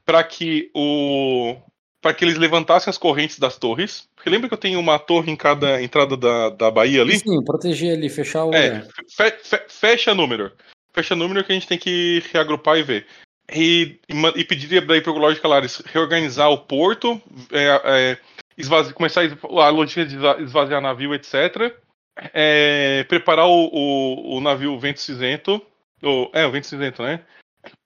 para que o para que eles levantassem as correntes das torres. Porque lembra que eu tenho uma torre em cada entrada da, da Bahia ali? sim, proteger ali, fechar o É, fe- fe- fecha número. Fecha número que a gente tem que reagrupar e ver. E, e, e pediria daí para o Lorde Calares reorganizar o porto, é, é, esvazi- começar a logística de esva- esvaziar navio, etc. É, preparar o, o, o navio Vento Cinzento, o, é, o Vento Cinzento, né?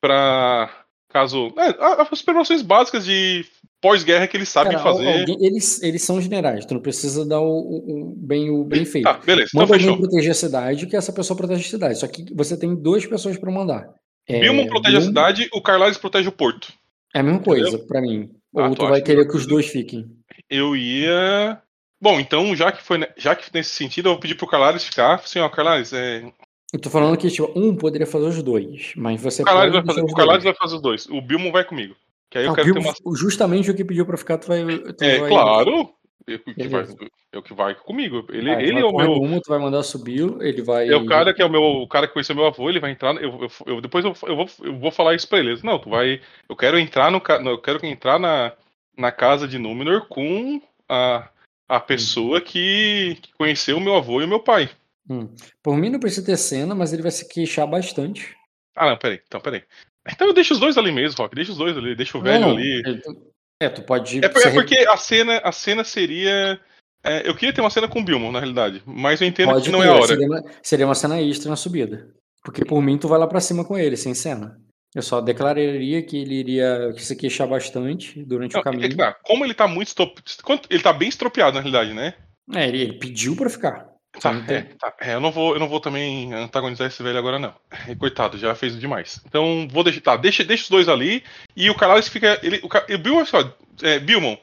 Para caso. É, as preparações básicas de pós-guerra que eles sabem Cara, fazer. alguém- eles, eles são generais, tu não precisa dar o, o- o- bem, o bem feito. Tá, beleza, então Manda alguém fechou. proteger a cidade, que essa pessoa protege a cidade. Só que você tem duas pessoas pra mandar. É, Bilmo protege a Bilmo- cidade, o Carlares protege o porto. É a mesma coisa pra mim. Ah, Ou tu tu vai querer que- os dois fiquem. eu ia. Bom, então, já que foi já que nesse sentido, eu vou pedir pro Carlares ficar. Assim, ó, Carlares, é... Eu tô falando que tipo, um poderia fazer os dois, mas você o Carlares, vai fazer, o dois. vai fazer os dois. O Bilmo vai comigo. Que aí Ah, quero ter uma. Justamente o que pediu pra ficar, tu vai. Tu É, vai... claro. É o que vai, é o que vai comigo. Ele, Ah, ele vai é o meu. Uma, tu vai mandar subir, ele vai. É o cara que é o meu. O cara que conheceu meu avô, ele vai entrar. Eu, eu, eu- depois eu, eu, vou, eu vou falar isso pra ele. Não, tu vai. Eu quero entrar no. Eu quero entrar na, na casa de Númenor com a, a pessoa que, que conheceu o meu avô e o meu pai. Hum. Por mim não precisa ter cena, mas ele vai se queixar bastante. Ah, não, peraí. Então, peraí. Então eu deixo os dois ali mesmo, Rock. Deixa os dois ali. Deixa o velho Não, ali. é, tu- É, pode. É, é porque a cena, a cena seria. é, eu queria ter uma cena com o Bilmo, na realidade. Mas eu entendo Pode que não ter, é a hora. Seria uma, seria uma cena extra na subida. Porque por mim, tu vai lá pra cima com ele, sem cena. Eu só declararia que ele iria se queixar bastante durante Não, o caminho. é que tá, como ele tá muito estop... Ele tá bem estropiado, na realidade, né? É, ele, ele pediu pra ficar. Tá, Só tem- é, tá. É, eu não vou, eu não vou também antagonizar esse velho agora, não. É, Coitado, já fez demais. Então, vou deixar. Tá, deixa, deixa os dois ali. E o Carlos fica. Ele, o, o Bilmo, assim, ó, é, Bilmon,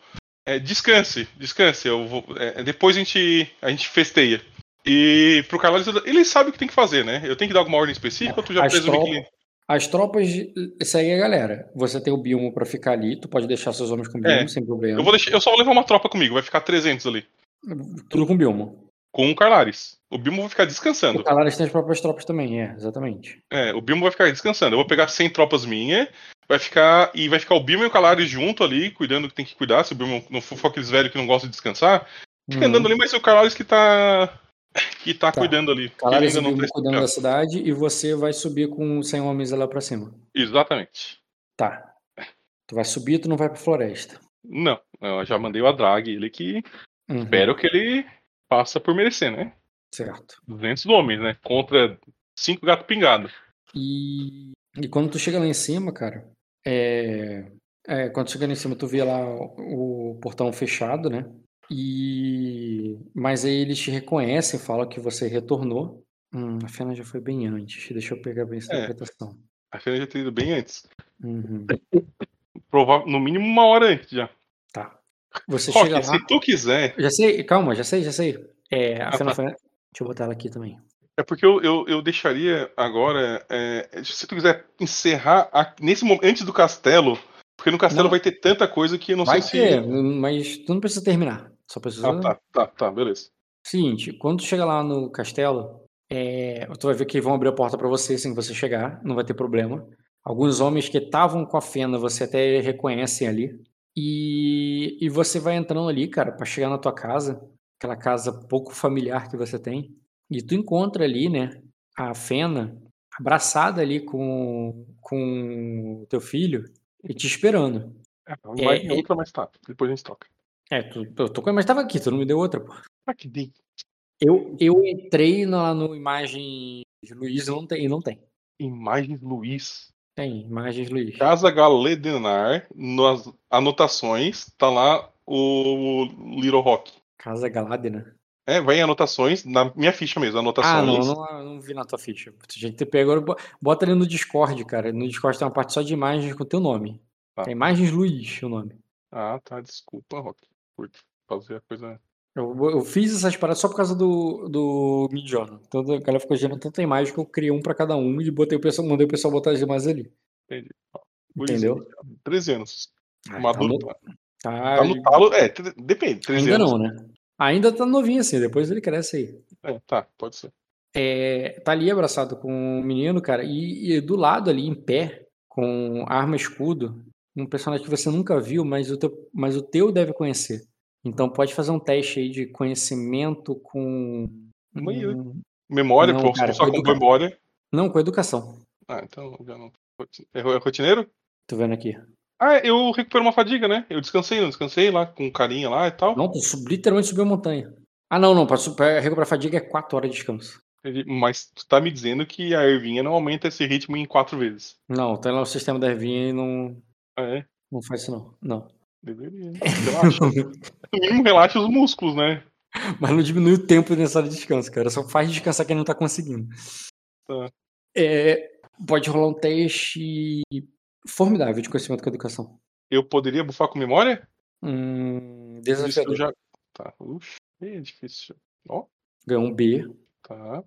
é, descanse, descanse. Eu vou, é, depois a gente, a gente festeia. E pro Carlos, ele sabe o que tem que fazer, né? Eu tenho que dar alguma ordem específica ou tu já As presumi tropas- que. As tropas seguem a galera. Você tem o Bilmo pra ficar ali, tu pode deixar seus homens com o Bilmo, É, sem problema. Eu, vou deixar, eu só vou levar uma tropa comigo, vai ficar 300 ali. Tudo com o Bilmo. Com o Carlares. O Bilmo vai ficar descansando. O Calares tem as próprias tropas também, é, exatamente. É, o Bilmo vai ficar descansando. Eu vou pegar 100 tropas minhas, vai ficar. E vai ficar o Bilmo e o Calares junto ali, cuidando do que tem que cuidar. Se o Bilmo não for aqueles velhos que não gostam de descansar, fica Uhum. andando ali, mas é o Calares que tá. que tá, Tá. cuidando ali. ele ainda Bilbo tá cuidando da cidade e você vai subir com 100 homens lá pra cima. Exatamente. Tá. Tu vai subir, tu não vai pra floresta. Não, eu já mandei o Adrag, ele que. Uhum, Espero que ele faça por merecer, né? Certo. 200 homens, né? Contra 5 gato pingado. E, e quando tu chega lá em cima, cara, é, é, quando tu chega lá em cima, tu vê lá o, o portão fechado, né? E mas aí eles te reconhecem, falam que você retornou. Hum, a Fena já foi bem antes. Deixa eu pegar bem essa É. interpretação. A Fena já teria ido bem antes. Uhum, Provável, no mínimo uma hora antes já. Você Rock, chega lá. se tu quiser, Já sei, calma, já sei, já sei. É, a Ah, Fena tá. foi. Deixa eu botar ela aqui também. é porque eu, eu, eu deixaria agora. é, se tu quiser encerrar a- nesse momento, antes do castelo, porque no castelo Não. vai ter tanta coisa que eu não Vai sei ter, se. mas tu não precisa terminar. Só precisa. Ah, tá, tá, tá, beleza. Seguinte, quando tu chega lá no castelo, é, tu vai ver que vão abrir a porta pra você assim que você chegar, não vai ter problema. Alguns homens que estavam com a Fena você até reconhecem ali. E, e você vai entrando ali, cara, pra chegar na tua casa, aquela casa pouco familiar que você tem. E tu encontra ali, né, a Fena abraçada ali com, com o teu filho e te esperando. É, vai É, outra, mas tá. Depois a gente toca. É, tu, eu tô com, mas tava aqui, tu não me deu outra, pô. Ah, que dem- Eu, eu entrei na, no Imagens Luiz e não tem, e não tem. Imagens Luiz. Tem, Imagens Luiz. Casa Galedenar, nas anotações, tá lá o Little Rock. Casa Galadena. É, vai em anotações, na minha ficha mesmo, anotações. Ah, não, não, não vi na tua ficha. Tu tinha que ter pego. Bota ali no Discord, cara. No Discord tem uma parte só de imagens com o teu nome. Tá. É Imagens Luiz o nome. Ah, tá, desculpa, Rock. Por fazer a coisa. Eu, eu fiz essas paradas só por causa do, do Midjourney. Então a galera ficou gerando tanta imagem que eu criei um pra cada um e botei o pessoal, mandei o pessoal botar as imagens ali. Entendi. Entendeu? Luizinho, 13 anos. Ah, Maduro. tá Tá, no, tá, tá no talo. É, depende, 13 ainda anos. não, né? Ainda tá novinho assim, depois ele cresce aí. É, tá, pode ser. é, tá ali abraçado com o menino, cara, e, e do lado ali, em pé, com arma e escudo, um personagem que você nunca viu, mas o teu, mas o teu deve conhecer. Então pode fazer um teste aí de conhecimento com. Hum, Memória, Não, pô, cara, só com educa- memória. não, com educação. Ah, então já não. É ro- rotineiro? Tô vendo aqui. Ah, eu recupero uma fadiga, né? Eu descansei, não descansei lá com carinha lá e tal. Não, tu sub- literalmente subiu a montanha. Ah, não, não. Pra, pra recuperar fadiga é 4 horas de descanso. Mas tu tá me dizendo que a ervinha não aumenta esse ritmo em quatro vezes. Não, tem lá o sistema da ervinha e não, Ah, é? não faz isso, não. Não. Deveria. Relaxa. no mínimo, relaxa os músculos, né? Mas não diminui o tempo necessário de descanso, cara. Só faz descansar quem não tá conseguindo. Tá. É, pode rolar um teste formidável de conhecimento com educação. Eu poderia bufar com memória? Hum, desafiador. já. Tá. Ux, é difícil. Ó, Ganhou um B. tá.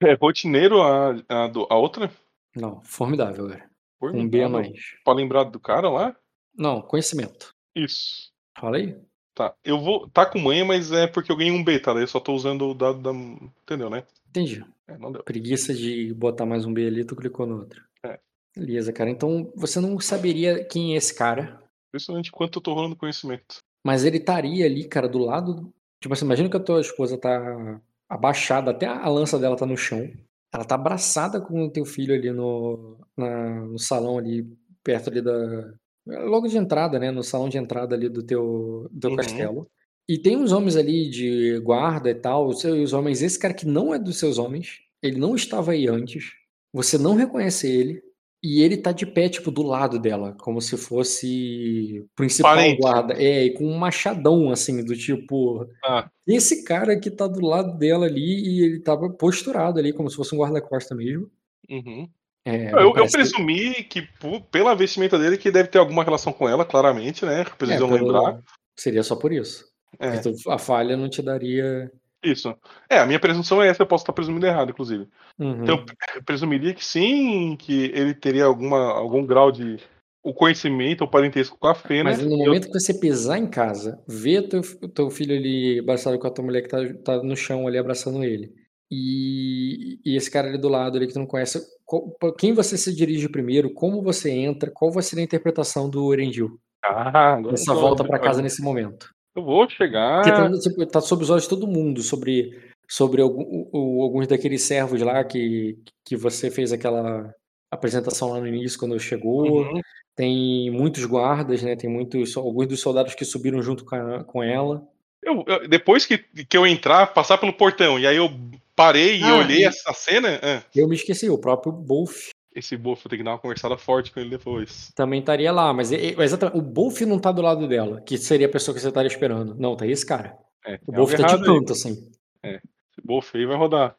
É rotineiro a, a, a outra? Não, formidável, cara. Foi, Um B a mais. Pra lembrar do cara lá? Não, conhecimento. Isso. Fala aí. Tá. Eu vou. Tá com manha, mas é porque eu ganhei um B, tá? Daí eu só tô usando o dado da. Entendeu, né? Entendi. É, não deu. Preguiça de botar mais um B ali, tu clicou no outro. É. Beleza, cara. Então você não saberia quem é esse cara, Impressionante quanto eu tô rolando conhecimento. mas ele estaria ali, cara, do lado. Tipo assim, imagina que a tua esposa tá abaixada, até a lança dela tá no chão. Ela tá abraçada com o teu filho ali no, na- no salão ali, perto ali da. Logo de entrada, né? No salão de entrada ali do teu, do teu Uhum. castelo. E tem uns homens ali de guarda e tal, os seus homens. Esse cara que não é dos seus homens, ele não estava aí antes. Você não reconhece ele. E ele tá de pé, tipo, do lado dela, como se fosse principal Parente. guarda. É, e com um machadão, assim, do tipo. Ah, Esse cara que tá do lado dela ali e ele tava posturado ali, como se fosse um guarda-costa mesmo. uhum. É, Eu, eu parece que- presumi que, pu- pela vestimenta dele, que deve ter alguma relação com ela, claramente, né? é, Precisam pelo- lembrar. Seria só por isso. É, tu- a falha não te daria. isso. É, a minha presunção é essa, eu posso estar presumindo errado, inclusive. Uhum. Então, eu presumiria que sim, que ele teria alguma, algum grau de o conhecimento, o parentesco com a Fena. Mas no e eu- momento que você pisar em casa, ver teu, teu filho ali abraçado com a tua mulher que tá, tá no chão ali abraçando ele, e, e esse cara ali do lado ali que tu não conhece, qual- quem você se dirige primeiro, como você entra, qual vai ser a interpretação do Erendil Ah, tô- volta pra casa nesse momento? Eu vou chegar. Porque tá, tipo, tá sob os olhos de todo mundo sobre, sobre algum- o- alguns daqueles servos lá que, que você fez aquela apresentação lá no início quando chegou. Uhum. Tem muitos guardas, né? Tem muitos, alguns dos soldados que subiram junto com, a- com ela. Eu- eu- depois que, que eu entrar, passar pelo portão, e aí eu parei e Ah, olhei e- essa cena. ah, Eu me esqueci, o próprio Bolf esse bofo, eu tenho que dar uma conversada forte com ele depois. também estaria lá, mas é- é exatamente, o Bolf não tá do lado dela, que seria a pessoa que você estaria esperando. Não, tá esse cara. É, O é Bolf tá de errado aí. canto, assim. Esse bofo aí vai rodar.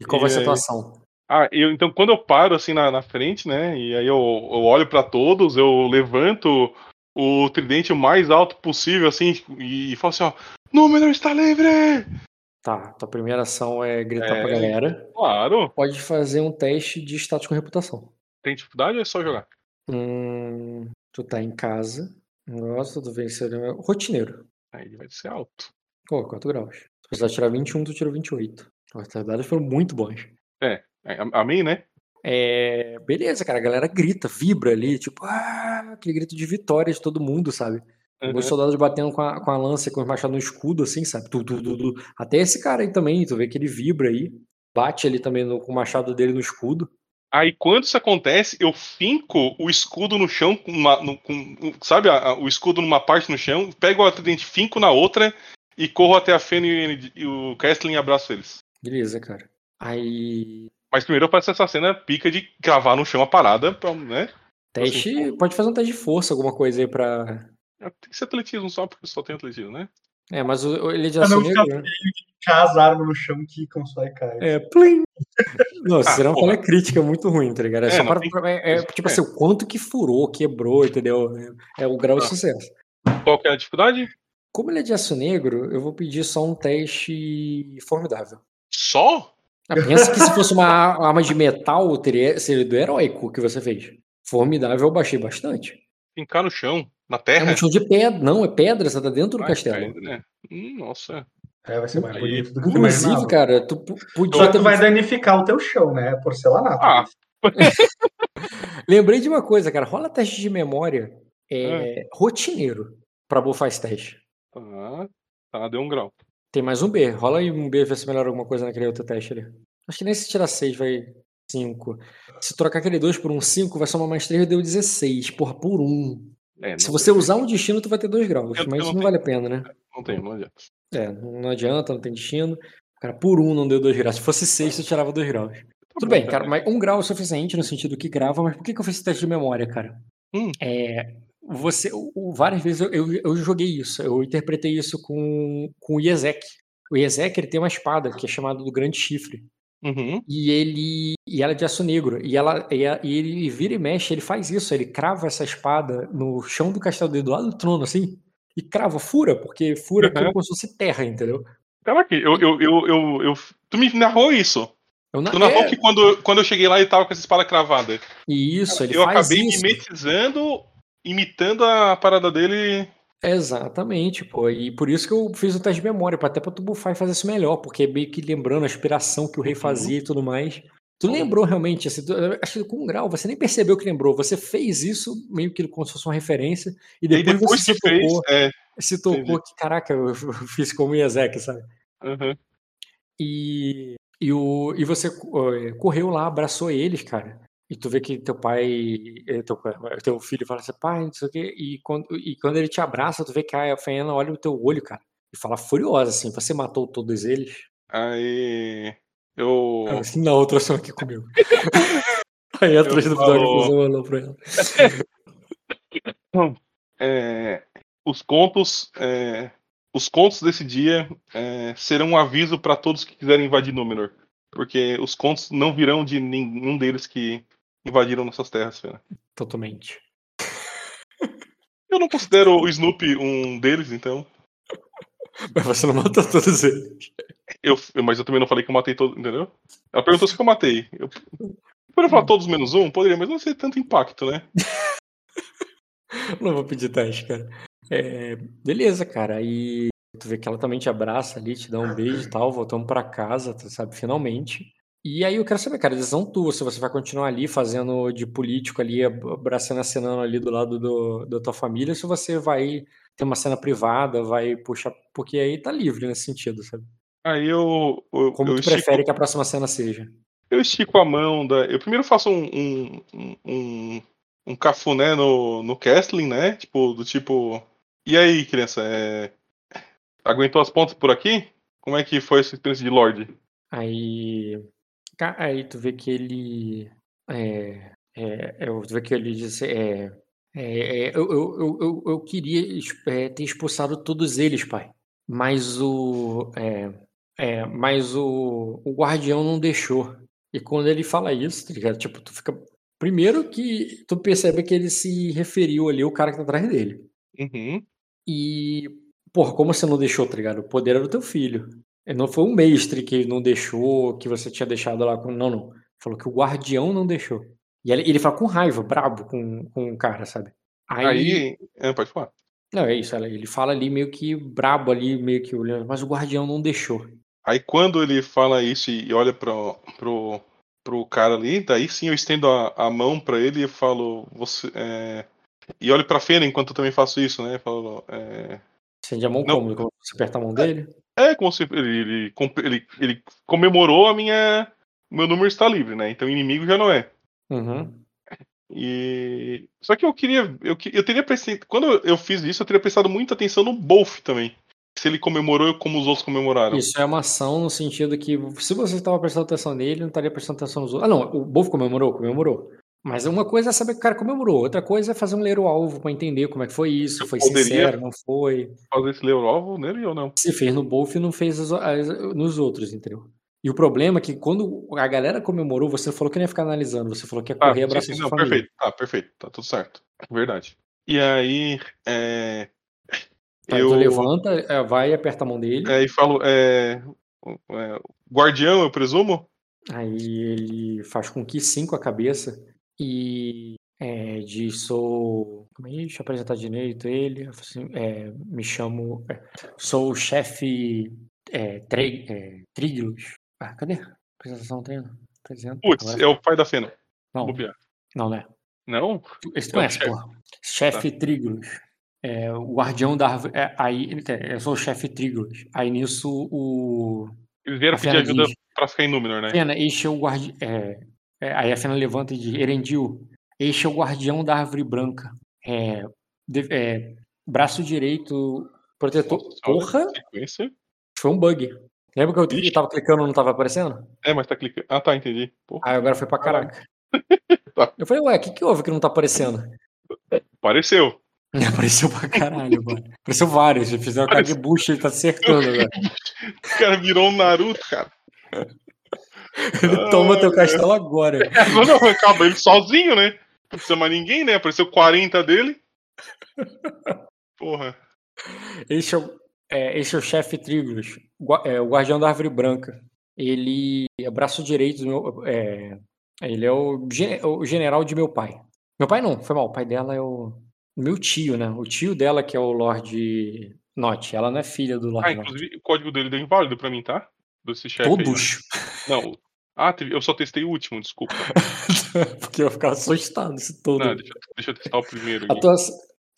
E qual vai ser a E tua aí? ação? Ah, eu, então quando eu paro assim na, na frente, né? E aí eu, eu olho pra todos, eu levanto o tridente o mais alto possível, assim, e, falo assim, ó, número está livre! Tá, tua primeira ação é gritar pra É. galera. Claro! Pode fazer um teste de status com reputação. Tem dificuldade ou é só jogar? Hum, tu tá em casa. Nossa, tu venceu. Rotineiro. Aí vai ser alto. Pô, 4 graus. Se precisar tirar 21, tu tirou 28. Os dados foram muito bons. É, a- amém, né? É, beleza, cara. A galera grita, vibra ali, tipo, ah, aquele grito de vitória de todo mundo, sabe? Uhum. Os soldados batendo com a, com a lança, com o machado no escudo, assim, sabe? Tu, tu, tu. Até esse cara aí também, tu vê que ele vibra aí. Bate ali também no- com o machado dele no escudo. Aí quando isso acontece, eu finco o escudo no chão, com uma, no- com- sabe, a- o escudo numa parte no chão, pego o tridente, finco na outra e corro até a Fena e, o Kestlin e abraço eles. Beleza, cara. Aí. Mas primeiro eu faço essa cena pica de cravar no chão a parada, pra, né? Teste. Pode fazer um teste de força, alguma coisa aí pra. Tem que ser atletismo só, porque só tem atletismo, né? É, mas o, o- ele é de Pra aço não ficar negro, né? Ficar as armas no chão, quicam só e caem. É, plim! Nossa, Ah, será uma crítica muito ruim, tá ligado? É, É, só não para, tem- pra- é, é, tipo é. assim, o quanto que furou, quebrou, entendeu? É, é o grau de Ah. sucesso. Qual que é a dificuldade? Como ele é de aço negro, eu vou pedir só um teste formidável. Só? Ah, pensa que se fosse uma ar- arma de metal, teria seria do heróico que você fez. Formidável eu baixei bastante. Fincar no chão, na É terra? um chão de pedra. Não, é pedra, você tá dentro do castelo. né? Hum, nossa. É, vai ser mais Aí. bonito do que Inclusive, imaginava. cara, tu podia Só ter. tu vai danificar o teu chão, né? Porcelanato. Ah. *laughs* Lembrei de uma coisa, cara. Rola teste de memória é, rotineiro pra bufar esse teste. Tá, tá, deu um grau. Tem mais um B. Rola aí um B, ver se melhora alguma coisa naquele outro teste ali. Acho que nem se tirar 6 vai 5. Se trocar aquele 2 por um 5, vai somar mais 3 deu 16. Porra, por 1. É, Se você usar um destino, tu vai ter 2 graus. Eu- eu mas isso não não vale a pena, né? não tem, não adianta. É, não adianta, não tem destino. Cara, por 1 não deu 2 graus. Se fosse 6, tu tirava 2 graus. Tá Tudo bom, bem, cara, mas um grau é suficiente no sentido que grava, mas por que, que eu fiz esse teste de memória, cara? Hum. É, você, várias vezes eu, eu, eu joguei isso, eu interpretei isso com, com o Iezek. O Iezek ele tem uma espada que é chamada do Grande Chifre. Uhum. E ele. E ela é de aço negro. E, ela, e, e ele vira e mexe, ele faz isso, ele crava essa espada no chão do castelo dele, do lado do trono, assim. E crava, fura, porque fura Uhum. como se fosse terra, entendeu? Caraca, eu, eu, eu, eu, eu- Tu me narrou isso. Eu, na- Tu narrou é, que quando, quando eu cheguei lá ele tava com essa espada cravada. e isso, ele eu faz acabei isso. mimetizando, imitando a parada dele. Exatamente, pô. E por isso que eu fiz o teste de memória, até pra tu bufar e fazer isso melhor, porque é meio que lembrando a aspiração que o rei Uhum. fazia e tudo mais. Tu lembrou realmente, assim, tu- acho que com um grau, você nem percebeu que lembrou, você fez isso meio que como se fosse uma referência, e E aí depois, depois você se fez. tocou, É. se tocou entendi. que, caraca, eu fiz como o Iezek, sabe? uhum. E, e, o, e você eh, correu lá, abraçou eles, cara. E tu vê que teu pai, eh, teu, teu filho fala assim, pai, não sei o quê. E quando, e quando ele te abraça, tu vê que a Fena olha o teu olho, cara. E fala furiosa, assim, você matou todos eles? Aí. Eu. Ela assim, não, outros são aqui comigo. *laughs* Aí atrás do falo- olhou pra ela. é, os contos. é, os contos desse dia é, serão um aviso para todos que quiserem invadir Númenor. Porque os contos não virão de nenhum deles que invadiram nossas terras, Fena. Totalmente. Eu não considero o Snoopy um deles, então. *laughs* Mas você não matou todos eles. Eu, mas eu também não falei que eu matei todos, entendeu? Ela perguntou se eu matei. Eu, poderia falar todos menos um? Poderia, mas não ser tanto impacto, né? *laughs* Não vou pedir teste, cara. É, beleza, cara. Aí tu vê que ela também te abraça ali, te dá um beijo e tal. Voltamos pra casa, tu sabe, finalmente. E aí eu quero saber, cara, decisão tua, se você vai continuar ali fazendo de político ali, abraçando, acenando ali do lado do, da tua família, se você vai ter uma cena privada, vai puxar, porque aí tá livre nesse sentido, sabe? Aí eu. eu Como eu tu estico- prefere que a próxima cena seja? Eu estico a mão da. Eu primeiro faço um. um, um, um, cafuné no, no Castling, né? Tipo, do tipo. E aí, criança? é, Aguentou as pontas por aqui? Como é que foi essa experiência de Lorde? Aí, aí tu vê que ele, é, é, é, tu vê que ele diz, é, é, é, eu, eu, eu, eu- eu queria é, ter expulsado todos eles, pai, mas o, é, é, mas o, o guardião não deixou. E quando ele fala isso, tá ligado? Tipo, tu fica, primeiro que tu percebe que ele se referiu ali ao cara que tá atrás dele. Uhum. E, porra, como você não deixou, tá ligado? O poder era do teu filho. Ele não foi um mestre que não deixou, que você tinha deixado lá com. Não, não. Falou que o guardião não deixou. E ele, ele fala com raiva, brabo com, com o cara, sabe? Aí. Aí. É, pode falar. Não, é isso. Ele fala ali meio que brabo ali, meio que olhando, mas o guardião não deixou. Aí quando ele fala isso e olha pro, pro, pro cara ali, daí sim eu estendo a, a mão pra ele e falo, você. é, E olho pra Fena enquanto eu também faço isso, né? Falo, é... Acende a mão Não. como? Você aperta a mão dele? é como se ele, ele, ele, ele comemorou a minha. Meu número está livre, né? Então inimigo já não é. Uhum. E. Só que eu queria. Eu, eu teria prestado. Quando eu- eu fiz isso, eu teria prestado muita atenção no Bolf também. Se ele comemorou como os outros comemoraram. Isso é uma ação no sentido que, se você estava prestando atenção nele, não estaria prestando atenção nos outros. Ah, não, o Bolf comemorou, comemorou. Mas uma coisa é saber que o cara comemorou, outra coisa é fazer um ler o alvo pra entender como é que foi isso, Eu foi sincero, não foi. Fazer esse Leorovo nele ou não? Se fez no Bolf, não fez as- as- nos outros, entendeu? E o problema é que quando a galera comemorou, você falou que não ia ficar analisando, você falou que ia Ah, correr e sim, abraçar sim, sua não, família. perfeito. Tá, perfeito. Tá tudo certo. Verdade. E aí. É... Tá, eu Tu levanta, é, vai e aperta a mão dele, é, e falo. É... é, Guardião, eu presumo? aí ele faz com que cinco a cabeça e é, diz, sou... Como é? Deixa eu apresentar direito ele. É, me chamo... é, sou o chefe é, Tre- é, Trígilos. Ah, cadê? Apresentação treino. Apresenta. Putz, é o pai da Fena. Não, Bobear. não, né? Não? Esse tu É conhece, chefe. porra. Chefe Trígonos. É, o guardião da árvore. é, aí, é, eu sou o chefe Trígonos. Aí nisso o. Eles vieram pedir ajuda diz, pra ficar em Númenor, né? Fena, este é o guardião. Aí a Fena levanta e diz: Erendil, este é o guardião da árvore branca. É, de- é, braço direito, protetor. Porra, Sequência. foi um bug. Lembra que eu Ixi. tava clicando e não tava aparecendo? É, mas tá clicando. Ah, tá, entendi. Porra, Aí agora foi pra caraca. *laughs* Tá. Eu falei, ué, o que, que houve que não tá aparecendo? apareceu. *laughs* Apareceu pra caralho, mano. Apareceu vários. Fizeram cara de bucha, ele tá acertando agora. *laughs* O cara virou um Naruto, cara. *laughs* Ele toma teu castelo agora. Agora não, acaba ele sozinho, né? Não precisa mais ninguém, né? Apareceu 40 dele. *laughs* Porra. Esse é o, é, esse é o chefe gua- é, o guardião da árvore branca. Ele é braço direito do meu. é, ele é o, o general de meu pai. Meu pai não, foi mal. O pai dela é o. Meu tio, né? O tio dela que é o Lorde Not. Ela não é filha do Ah, Lorde Not. inclusive o código dele deu inválido pra mim, tá? Desse chefe aí. Todos. Não. Ah, eu só testei o último, desculpa. *laughs* Porque eu ficava assustado se todo. Não, deixa, deixa eu testar o primeiro A tua,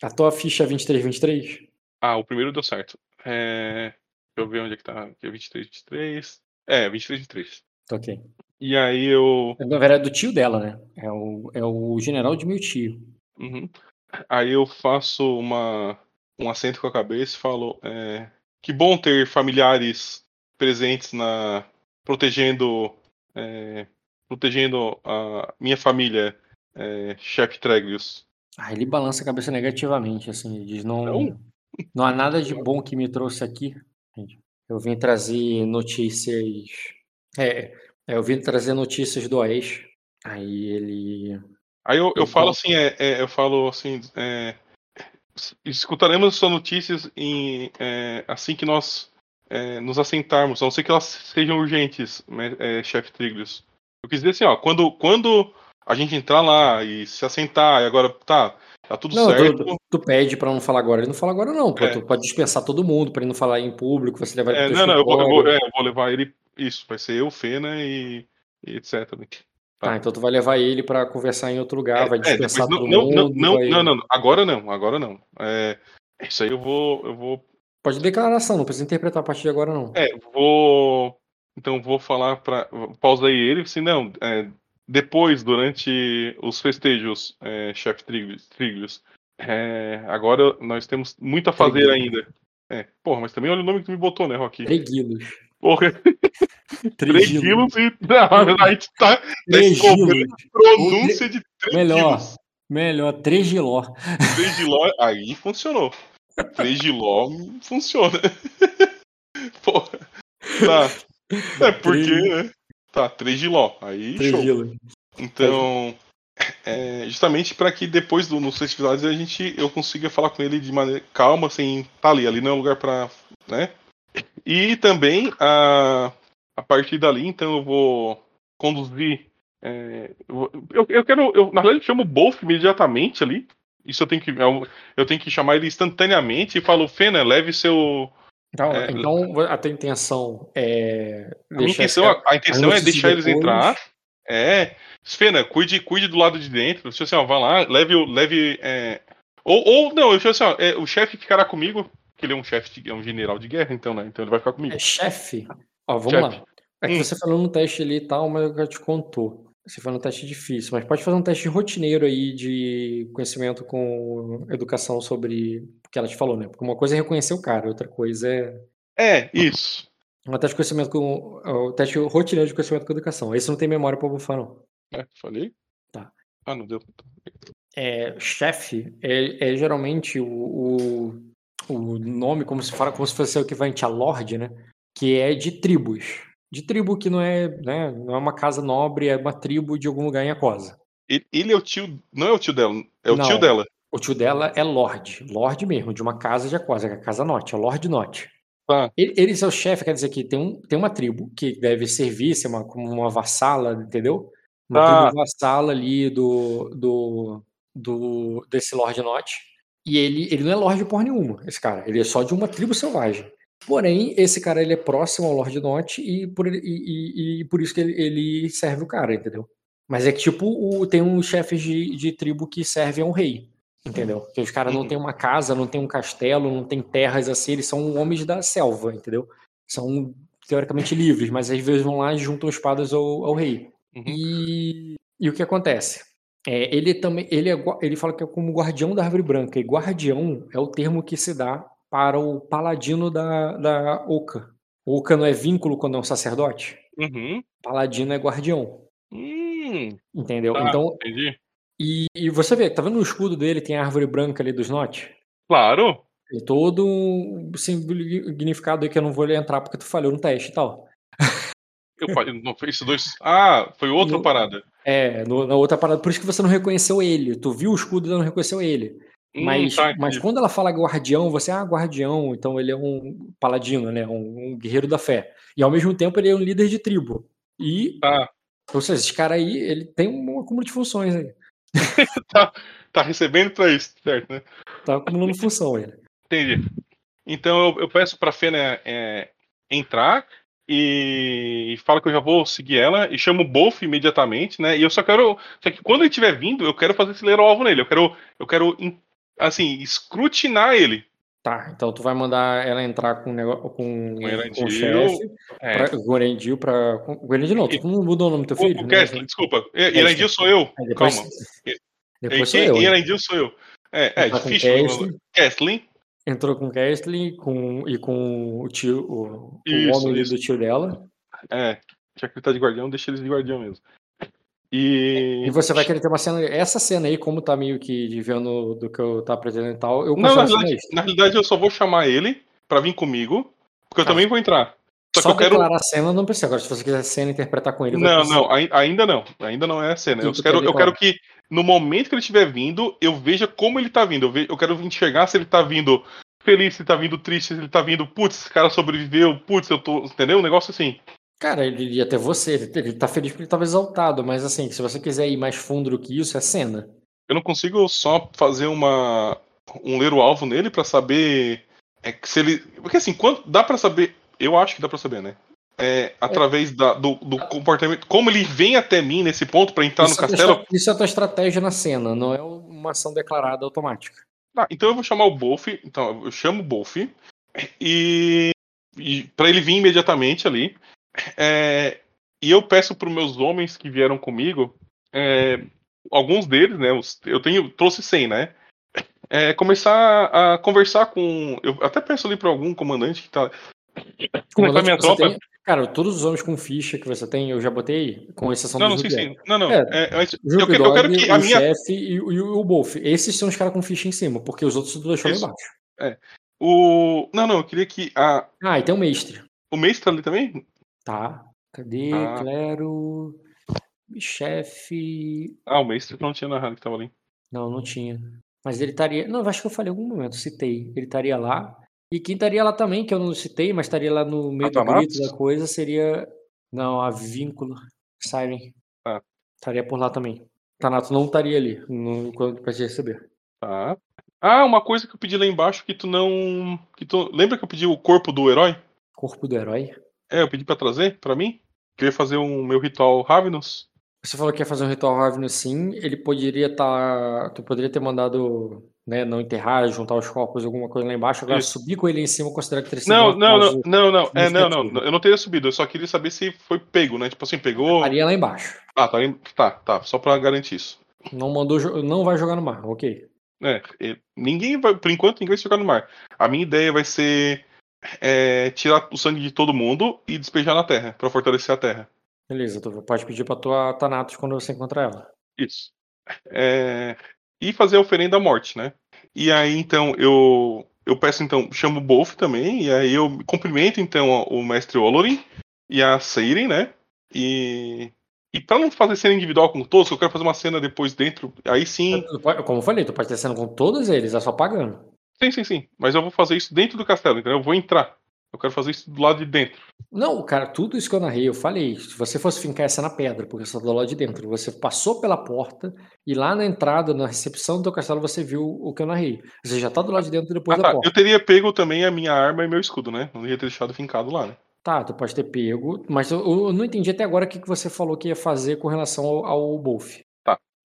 a tua ficha é 2323? Ah, o primeiro deu certo. É... Deixa eu ver onde é que tá. Aqui é 23, 23. É, 23, 23. Tá ok. E aí eu. Na verdade, é do tio dela, né? É o, é o general de meu tio. Uhum. Aí eu faço uma, um acento com a cabeça e falo: é, que bom ter familiares presentes na protegendo é, protegendo a minha família, é, chefe Treglius. Ah, ele balança a cabeça negativamente, assim, ele diz, não, Não? não há nada de bom que me trouxe aqui. Eu vim trazer notícias. É, é, eu vim trazer notícias do Oeste. Aí ele. Aí eu, eu falo assim, é, é, eu falo assim, é, escutaremos suas notícias em, é, assim que nós é, nos assentarmos, a não ser que elas sejam urgentes, né, é, chefe Triglius. Eu quis dizer assim, ó, quando, quando a gente entrar lá e se assentar, e agora, tá, Tá tudo Não, certo. tu, tu pede pra não falar agora. Ele não fala agora, não. Pô, É. Tu pode dispensar todo mundo pra ele não falar em público, você levar ele É, não, não, eu vou, eu, vou, é, eu vou levar ele. Isso, vai ser eu, Fena e, e etc. Tá, então tu vai levar ele pra conversar em outro lugar, vai É, dispensar todo não, mundo. não, vai- não, não, não, agora não, agora não. É, isso aí eu vou, eu vou, Pode declaração, não precisa interpretar a partir de agora, não. é, vou, então vou falar para, pausei ele, assim, não, é, depois, durante os festejos, é, chefe Triglius, Triglius, é, agora nós temos muito a fazer Triglius. ainda. É, porra, mas também olha o nome que tu me botou, né, Rocky? Treguilos. Porra. *laughs* Tregilos e. Não, a gente tá, tá Tregilos. pronúncia de Melhor. Tregilos. Melhor, Tregiló. Tregiló, aí funcionou. Tregiló funciona. *laughs* Porra. Tá. É porque, né? Tá, Tregiló. Aí show. Então, é, justamente para que depois do, nos festividades a gente eu consiga falar com ele de maneira calma, sem estar tá ali. Ali não é um lugar para, né? E também a a partir dali, então eu vou conduzir. é, eu, eu quero, eu, na verdade, eu chamo o Bolf imediatamente ali. Isso eu tenho que eu, eu tenho que chamar ele instantaneamente e falo, Fena, leve seu. Então, É, então, a tua intenção é. A intenção, a, a intenção é deixar eles entrar. É. Fena, cuide, cuide do lado de dentro. Tipo assim, ó, vá lá, leve o. Leve, é, ou, ou, não, eu assim, ó, é, o chefe ficará comigo, que ele é um chefe, é um general de guerra, então, né? Então ele vai ficar comigo. É chefe? Ó, vamos Chefe. lá. É que Hum. você falou no teste ali e tal, mas eu já te contou. Você foi no teste difícil, mas pode fazer um teste rotineiro aí de conhecimento com educação sobre o que ela te falou, né? Porque uma coisa é reconhecer o cara, outra coisa é. É, isso. Um teste de conhecimento com. O teste rotineiro de conhecimento com educação. Esse não tem memória pra bufar, não. É, falei? Tá. Ah, não deu. É, chefe é, é geralmente o, o, o nome, como se fala, como se fosse o equivalente a lorde, né? Que é de tribos. De tribo que não é, né, não é uma casa nobre, é uma tribo de algum lugar em Aquosa. Ele, é o tio. Não é o tio dela, é o Não. tio dela. O tio dela é lorde, lorde mesmo, de uma casa de Aquosa, que é a Casa Norte, é Lorde Norte. Tá. Ele, ele é o chefe, quer dizer que tem, um, tem uma tribo que deve servir, ser uma, como uma vassala, entendeu? Uma Tá. tribo vassala ali do, do, do desse Lorde Norte. E ele, ele não é lorde por nenhuma, esse cara. Ele é só de uma tribo selvagem. Porém, esse cara ele é próximo ao Lorde Norte e por, e, e- e por isso que ele, ele serve o cara, entendeu? Mas é que, tipo, o- tem uns chefes de, de tribo que servem ao rei, entendeu? Que os caras não Uhum. têm uma casa, não têm um castelo, não têm terras assim, eles são homens da selva, entendeu? São teoricamente livres, mas às vezes vão lá e juntam espadas ao, ao rei. Uhum. E, e o que acontece? É, ele também, ele, é, ele fala que é como guardião da árvore branca. E guardião é o termo que se dá para o paladino da, da Oca. Oca não é vínculo quando é um sacerdote? Uhum. Paladino é guardião. Hum, Entendeu? tá, Então, entendi. e, e você vê, tá vendo no escudo dele, tem a árvore branca ali dos Note? Claro. Tem todo um significado aí que eu não vou entrar porque tu falhou no teste e tal. Eu falei, não foi esses dois. Ah, foi outra No- parada. É, no- na outra parada, por isso que você não reconheceu ele. Tu viu o escudo e não reconheceu ele. Hum, Mas, tá, mas quando ela fala guardião, você, ah, guardião, então ele é um paladino, né? Um, um guerreiro da fé. E ao mesmo tempo ele é um líder de tribo. E, Tá, ou seja, esse cara aí, ele tem um acúmulo de funções aí. *laughs* tá recebendo pra isso, certo, né? Tá acumulando função ele. Entendi. Então eu, eu peço pra Fena é, entrar e fala que eu já vou seguir ela e chamo o Bolf imediatamente, né? E eu só quero. Só que quando ele estiver vindo, eu quero fazer esse ler o alvo nele. Eu quero, eu quero assim, escrutinar ele. Tá, então tu vai mandar ela entrar com, o nego- com, Com o chefe. É. Pra, o Erendil pra. Com o Erendil não, tu não mudou o nome do teu O, filho? o né? Kesslin, desculpa. E- Erendil sou eu. Aí depois, Calma. depois sou eu. Erendil sou eu. É, é difícil. Kesslin. Entrou com o Kesslin com, e com o tio, o, o Isso, homem ali isso. do tio dela. É. Já que ele tá de guardião, deixa eles de guardião mesmo. E. E você vai querer ter uma cena. Essa cena aí, como tá meio que devendo do que eu tava apresentando e tal, eu Não, na realidade, na realidade eu só vou chamar ele pra vir comigo, porque eu Tá. também vou entrar. Só, Só que eu quero. a cena não precisa. Agora, se você quiser cena interpretar com ele, Não, não, ai- ainda não. Ainda não é a cena. Eu quero, quer eu quero que no momento que ele estiver vindo, eu veja como ele tá vindo. Eu, ve- eu quero enxergar se ele tá vindo feliz, se ele tá vindo triste, se ele tá vindo, putz, esse cara sobreviveu, putz, eu tô. Entendeu? Um negócio assim. Cara, ele iria até você. Ele, ele tá feliz porque ele tava exaltado, mas assim, se você quiser ir mais fundo do que isso, é cena. Eu não consigo só fazer uma um ler o alvo nele pra saber é, se ele. Porque assim, quando, dá pra saber. Eu acho que dá pra saber, né? É, através da- do, do comportamento. Como ele vem até mim nesse ponto pra entrar Isso no é castelo. Isso é a tua estratégia na cena, não é uma ação declarada automática. Ah, então eu vou chamar o Bolf. Então, eu chamo o Bolf. E, e para ele vir imediatamente ali. É, e eu peço para os meus homens que vieram comigo. é, alguns deles, né? eu tenho, trouxe 100, né? É, começar a conversar com. Eu até peço ali para algum comandante que tá. Começar a minha Comandante, você tropa. tem- cara, todos os homens com ficha que você tem, eu já botei, com exceção Não, do não, sim, sim. Não, não. É, é, eu, quero, eu quero que a o minha. chefe e, o- e o Wolf. Esses são os caras com ficha em cima, porque os outros lá Isso. embaixo. O, não, não, eu queria que a, Ah, e tem o mestre. o mestre ali também. Tá. Cadê? Ah. Clero. Chefe. Ah, o mestre não tinha narrado que tava ali. Não, não tinha. Mas ele estaria. Não, eu acho que eu falei em algum momento, citei. Ele estaria lá. E quem estaria lá também, que eu não citei, mas estaria lá no meio do grito da coisa, seria. Não, a vínculo. Siren. Ah. Estaria por lá também. Tanato não estaria ali no, quando pra te receber. Tá. Ah, uma coisa que eu pedi lá embaixo que tu não. Que tu... Lembra que eu pedi o corpo do herói? Corpo do herói. É, eu pedi pra trazer pra mim. Queria fazer um meu ritual Ravenous. Você falou que ia fazer um ritual Ravenous sim. Ele poderia estar. Tu poderia ter mandado. Né, não enterrar, juntar os corpos, alguma coisa lá embaixo. Agora Isso. subir com ele em cima, considerar que teria sido Não, não, não, não, não. É, não, não. Eu não teria subido. Eu só queria saber se foi pego, né? Tipo assim, pegou. Estaria lá embaixo. Ah, tá. Tá, tá. Só pra garantir isso. Não mandou, não vai jogar no mar, ok. É, ninguém vai, por enquanto, ninguém vai jogar no mar. A minha ideia vai ser é, tirar o sangue de todo mundo e despejar na terra, pra fortalecer a terra. Beleza, tu pode pedir pra tua Thanatos quando você encontrar ela. Isso. É, e fazer a oferenda à morte, né? E aí, então, eu, eu peço, então, chamo o Bolf também, e aí eu cumprimento, então, o mestre Olorin e a Seiren, né? E, e pra não fazer cena individual com todos, eu quero fazer uma cena depois dentro, aí sim, Como eu falei, tu pode ter cena com todos eles, é só pagando. Sim, sim, sim, mas eu vou fazer isso dentro do castelo, entendeu? Eu vou entrar. Eu quero fazer isso do lado de dentro. Não, cara, tudo isso que eu narrei, eu falei. Se você fosse fincar essa na pedra, porque você tá do lado de dentro, você passou pela porta e lá na entrada, na recepção do teu castelo, você viu o que eu narrei. Você já tá do lado de dentro depois Ah, da tá. porta. Eu teria pego também a minha arma e meu escudo, né? Não ia ter deixado fincado lá, né? Tá, tu pode ter pego, mas eu, eu não entendi até agora o que, que você falou que ia fazer com relação ao, ao Bolf.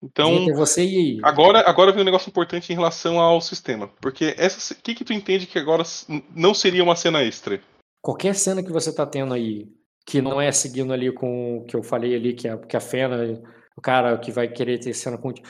Então, você. Agora, agora vem um negócio importante em relação ao sistema. Porque essa. O que, que tu entende que agora não seria uma cena extra? Qualquer cena que você tá tendo aí, que não é seguindo ali com o que eu falei ali, que a, que a Fena, o cara que vai querer ter cena contigo.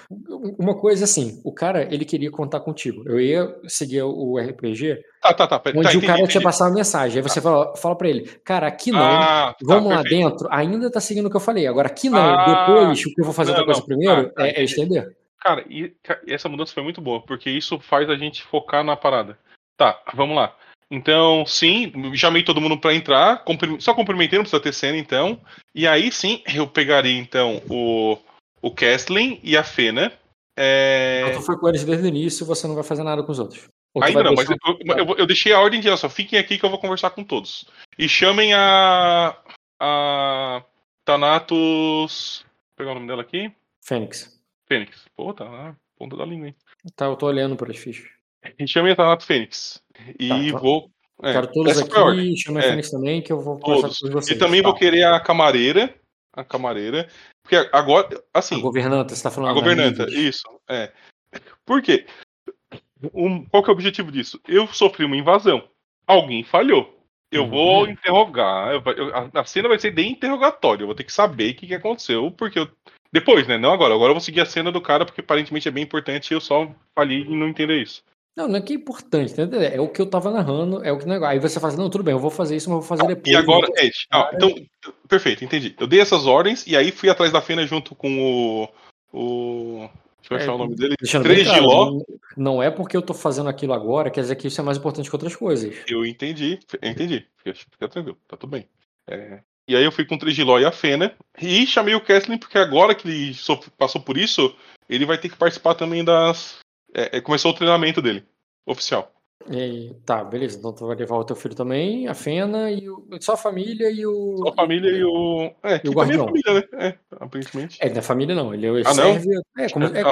Uma coisa assim, o cara, ele queria contar contigo. Eu ia seguir o RPG, Tá, tá, tá. pera- onde tá, o entendi, cara tinha entendi. passado a mensagem. Aí você fala, fala pra ele, cara, aqui não. Ah, tá, Vamos lá perfeito. dentro, ainda tá seguindo o que eu falei. Agora, aqui não. Ah, Depois, o que eu vou fazer não, outra coisa não. primeiro Ah, tá, é, é estender. Cara, ca- e essa mudança foi muito boa, porque isso faz a gente focar na parada. Tá, vamos lá. Então, sim, chamei todo mundo pra entrar, só cumprimentei, não precisa ter cena, então. E aí sim, eu pegaria, então, o, o Kestlin e a Fena. É... Então, tu foi com eles desde o início você não vai fazer nada com os outros. Ou Ainda não, mas eu, eu- eu deixei a ordem de só fiquem aqui que eu vou conversar com todos. E chamem a. a. Thanatos. Vou pegar o nome dela aqui. Fênix. Fênix. Pô, tá na ponta da língua, hein? Tá, eu tô olhando para as fichas. E chamem a Thanatos Fênix. E Tá, então- vou. é, Quero todos aqui, chama a É. Fênix também, que eu vou Todos. com vocês. E também Tá. vou querer a camareira. A camareira. Porque agora. Assim. A governanta, você tá falando. A governanta, isso. É. Por quê? Um, qual que é o objetivo disso? Eu sofri uma invasão. Alguém falhou. Eu Uhum. vou interrogar. eu- eu- a, a cena vai ser de interrogatório. Eu vou ter que saber o que, que aconteceu, porque eu. Depois, né? Não agora. Agora eu vou seguir a cena do cara, porque aparentemente é bem importante e eu só falhei em não entender isso. Não, não é que é importante, entendeu? É o que eu tava narrando, é o que negócio. Aí você fala assim, não, tudo bem, eu vou fazer isso, mas vou fazer depois. E agora, né? é, ah, então, perfeito, entendi. Eu dei essas ordens e aí fui atrás da Fena junto com o. o deixa eu achar É, o nome dele. Três claro, Giló. não, não é porque eu tô fazendo aquilo agora, quer dizer que isso é mais importante que outras coisas. Eu entendi, entendi. Fica, fica tranquilo, tá tudo bem. É, e aí eu fui com o Trigiló e a Fena. E chamei o Kesslin, porque agora que ele passou por isso, ele vai ter que participar também das. É, é, começou o treinamento dele, oficial. E tá, beleza. Então tu vai levar o teu filho também, a Fena e o, só a família e o. Só a família e o. É, que o também é guardião. família, né? É, aparentemente. É, não é família não, ele Ah, não? É, como, é,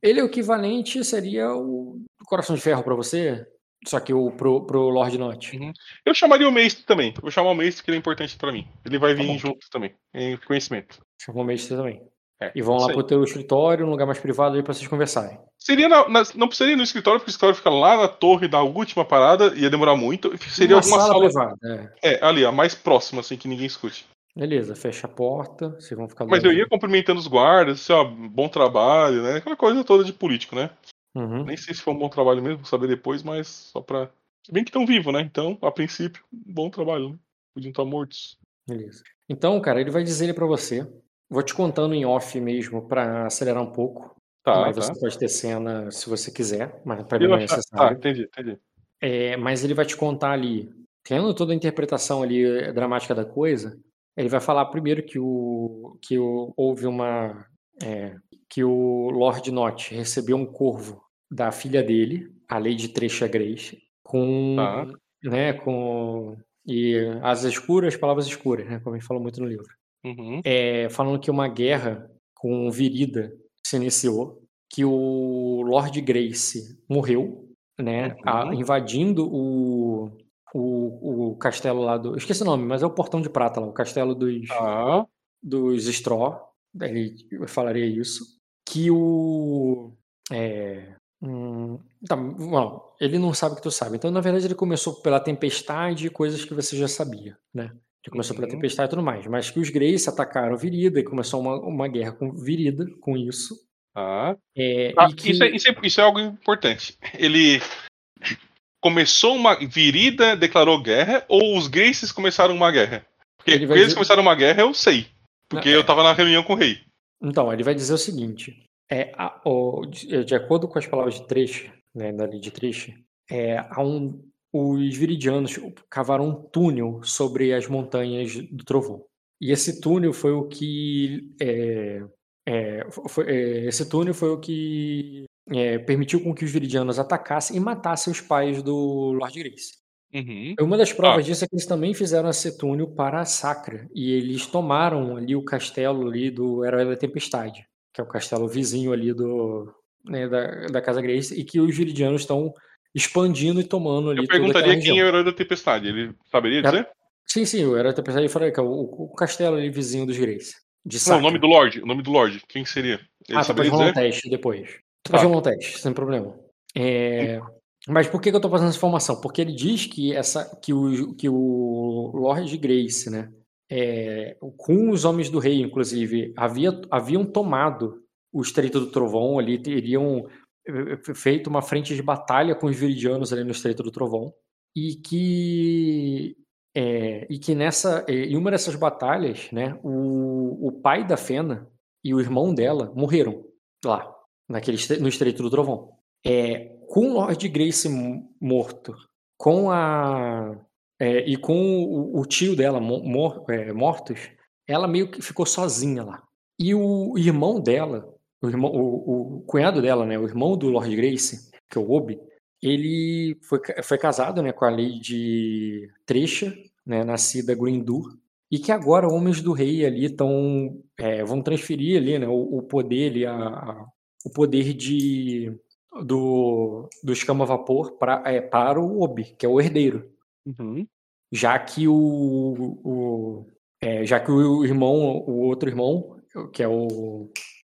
Ele é o equivalente, seria o Coração de Ferro pra você, só que o pro, pro Lord Not. Uhum. Eu chamaria o Mestre também. Vou chamar o Mestre que ele é importante pra mim. Ele vai vir Tá bom. junto também, em conhecimento. Chamou o Mestre também. É, E vão lá pro teu escritório, um lugar mais privado aí pra vocês conversarem. Seria na, na- não precisaria no escritório, porque o escritório fica lá na torre da última parada, ia demorar muito. Seria Uma alguma sala, privada. é. é, ali, a mais próxima, assim, que ninguém escute. Beleza, fecha a porta, vocês vão ficar Mas eu ia cumprimentando os guardas, assim, ó, bom trabalho, né? Aquela coisa toda de político, né? Uhum. Nem sei se foi um bom trabalho mesmo, vou saber depois, mas só pra. Se bem que estão vivos, né? Então, a princípio, bom trabalho, né? Podiam estar mortos. Beleza. Então, cara, ele vai dizer ele pra você. Vou te contando em off mesmo pra acelerar um pouco. Tá, mas tá. você pode ter cena se você quiser, mas pra mim não é Tá, necessário. entendi, entendi. É, mas ele vai te contar ali, tendo toda a interpretação ali eh, dramática da coisa, ele vai falar primeiro que o que o, houve uma é, que o Lord Not recebeu um corvo da filha dele, a Lady Tresha Grace, com Tá. né, com e asas escuras, palavras escuras, né, como ele falou muito no livro. Uhum. É, falando que uma guerra com Virida se iniciou, que o Lord Grace morreu, né, a- Uhum. invadindo o, o, o castelo lá do. Esqueci o nome, mas é o Portão de Prata lá, o castelo dos, Tá. dos Straw. Ele eu falaria isso. Que o. É, hum, tá, bom, ele não sabe que tu sabe. Então, na verdade, ele começou pela tempestade e coisas que você já sabia, né? Ele começou pela Uhum. tempestade e tudo mais. Mas que os Grace atacaram Virida e começou uma, uma guerra com Virida com isso. Tá. É, Ah, que, isso, é, isso, é, isso é algo importante. Ele começou uma virida, declarou guerra, ou os Graces começaram uma guerra? Porque Ele eles dizer- começaram uma guerra, eu sei. Porque é. eu tava na reunião com o rei. Então, ele vai dizer o seguinte: é, a- o- de, de acordo com as palavras de Treche, né, da de Treche, é, há um, os viridianos cavaram um túnel sobre as montanhas do Trovão. E esse túnel foi o que. é, é, foi- é, esse túnel foi o que é, permitiu com que os viridianos atacassem e matassem os pais do Lord Grace. Uhum. Uma das provas disso é que eles também fizeram esse túnel para a Sacra. E eles tomaram ali o castelo ali do Herói da Tempestade, que é o castelo vizinho ali do, né, da, da Casa Grace, e que os viridianos estão expandindo e tomando ali Eu perguntaria quem é o herói da tempestade. Ele saberia Era- dizer? Sim, sim, o Herói da Tempestade que é o, o castelo ali vizinho dos Grace. De Não, o nome do Lorde. O nome do Lorde. Quem seria? Ele Ah, saberia rolar um dizer? teste depois. Tu Tá. pode um teste, sem problema. É, Mas por que, que eu tô fazendo essa informação? Porque ele diz que, essa, que, o, que o Lord Grace, né, é, com os homens do rei, inclusive, havia, haviam tomado o Estreito do Trovão ali, teriam feito uma frente de batalha com os viridianos ali no Estreito do Trovão, e que é, e que nessa eh, em uma dessas batalhas, né, o, o pai da Fena e o irmão dela morreram lá, naquele, no Estreito do Trovão. É, com o Lord Grace morto, com a. é, e com o, o tio dela mo- mor- é, mortos, ela meio que ficou sozinha lá. E o irmão dela, o, irmão, o, o cunhado dela, né, o irmão do Lord Grace, que é o Obi, ele foi, foi casado né, com a Lady Tresha, né, nascida Grindur, e que agora homens do rei ali estão vão transferir ali né, o, o poder ali, a, a- o poder de do, do escama vapor pra, é, para o Obi, que é o herdeiro, Uhum. já que o, o é, já que o irmão, o outro irmão, que é o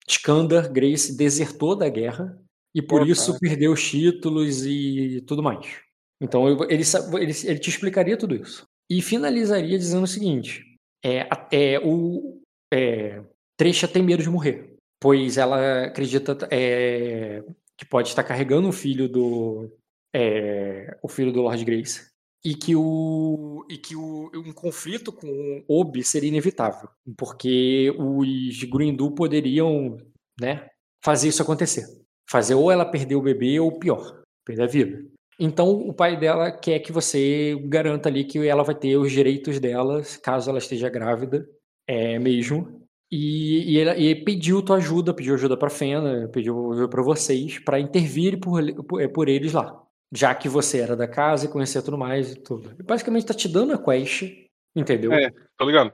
Skandar Grace, desertou da guerra e por Pô, isso perdeu os títulos e tudo mais. Então ele, ele, ele te explicaria tudo isso. E finalizaria dizendo o seguinte: é, é, o é, Tresha tem medo de morrer, pois ela acredita é, que pode estar carregando o filho do é, o filho do Lord Grace e que o e que o, um conflito com Obi seria inevitável, porque os Grindu poderiam, né, fazer isso acontecer, fazer ou ela perder o bebê ou pior, perder a vida. Então o pai dela quer que você garanta ali que ela vai ter os direitos dela caso ela esteja grávida, é mesmo. E, e, e pediu tua ajuda, pediu ajuda para Fena, pediu ajuda para vocês para intervir por, por, por eles lá já que você era da casa e conhecia tudo mais e tudo. Basicamente tá te dando a quest, entendeu? É. Tá ligado?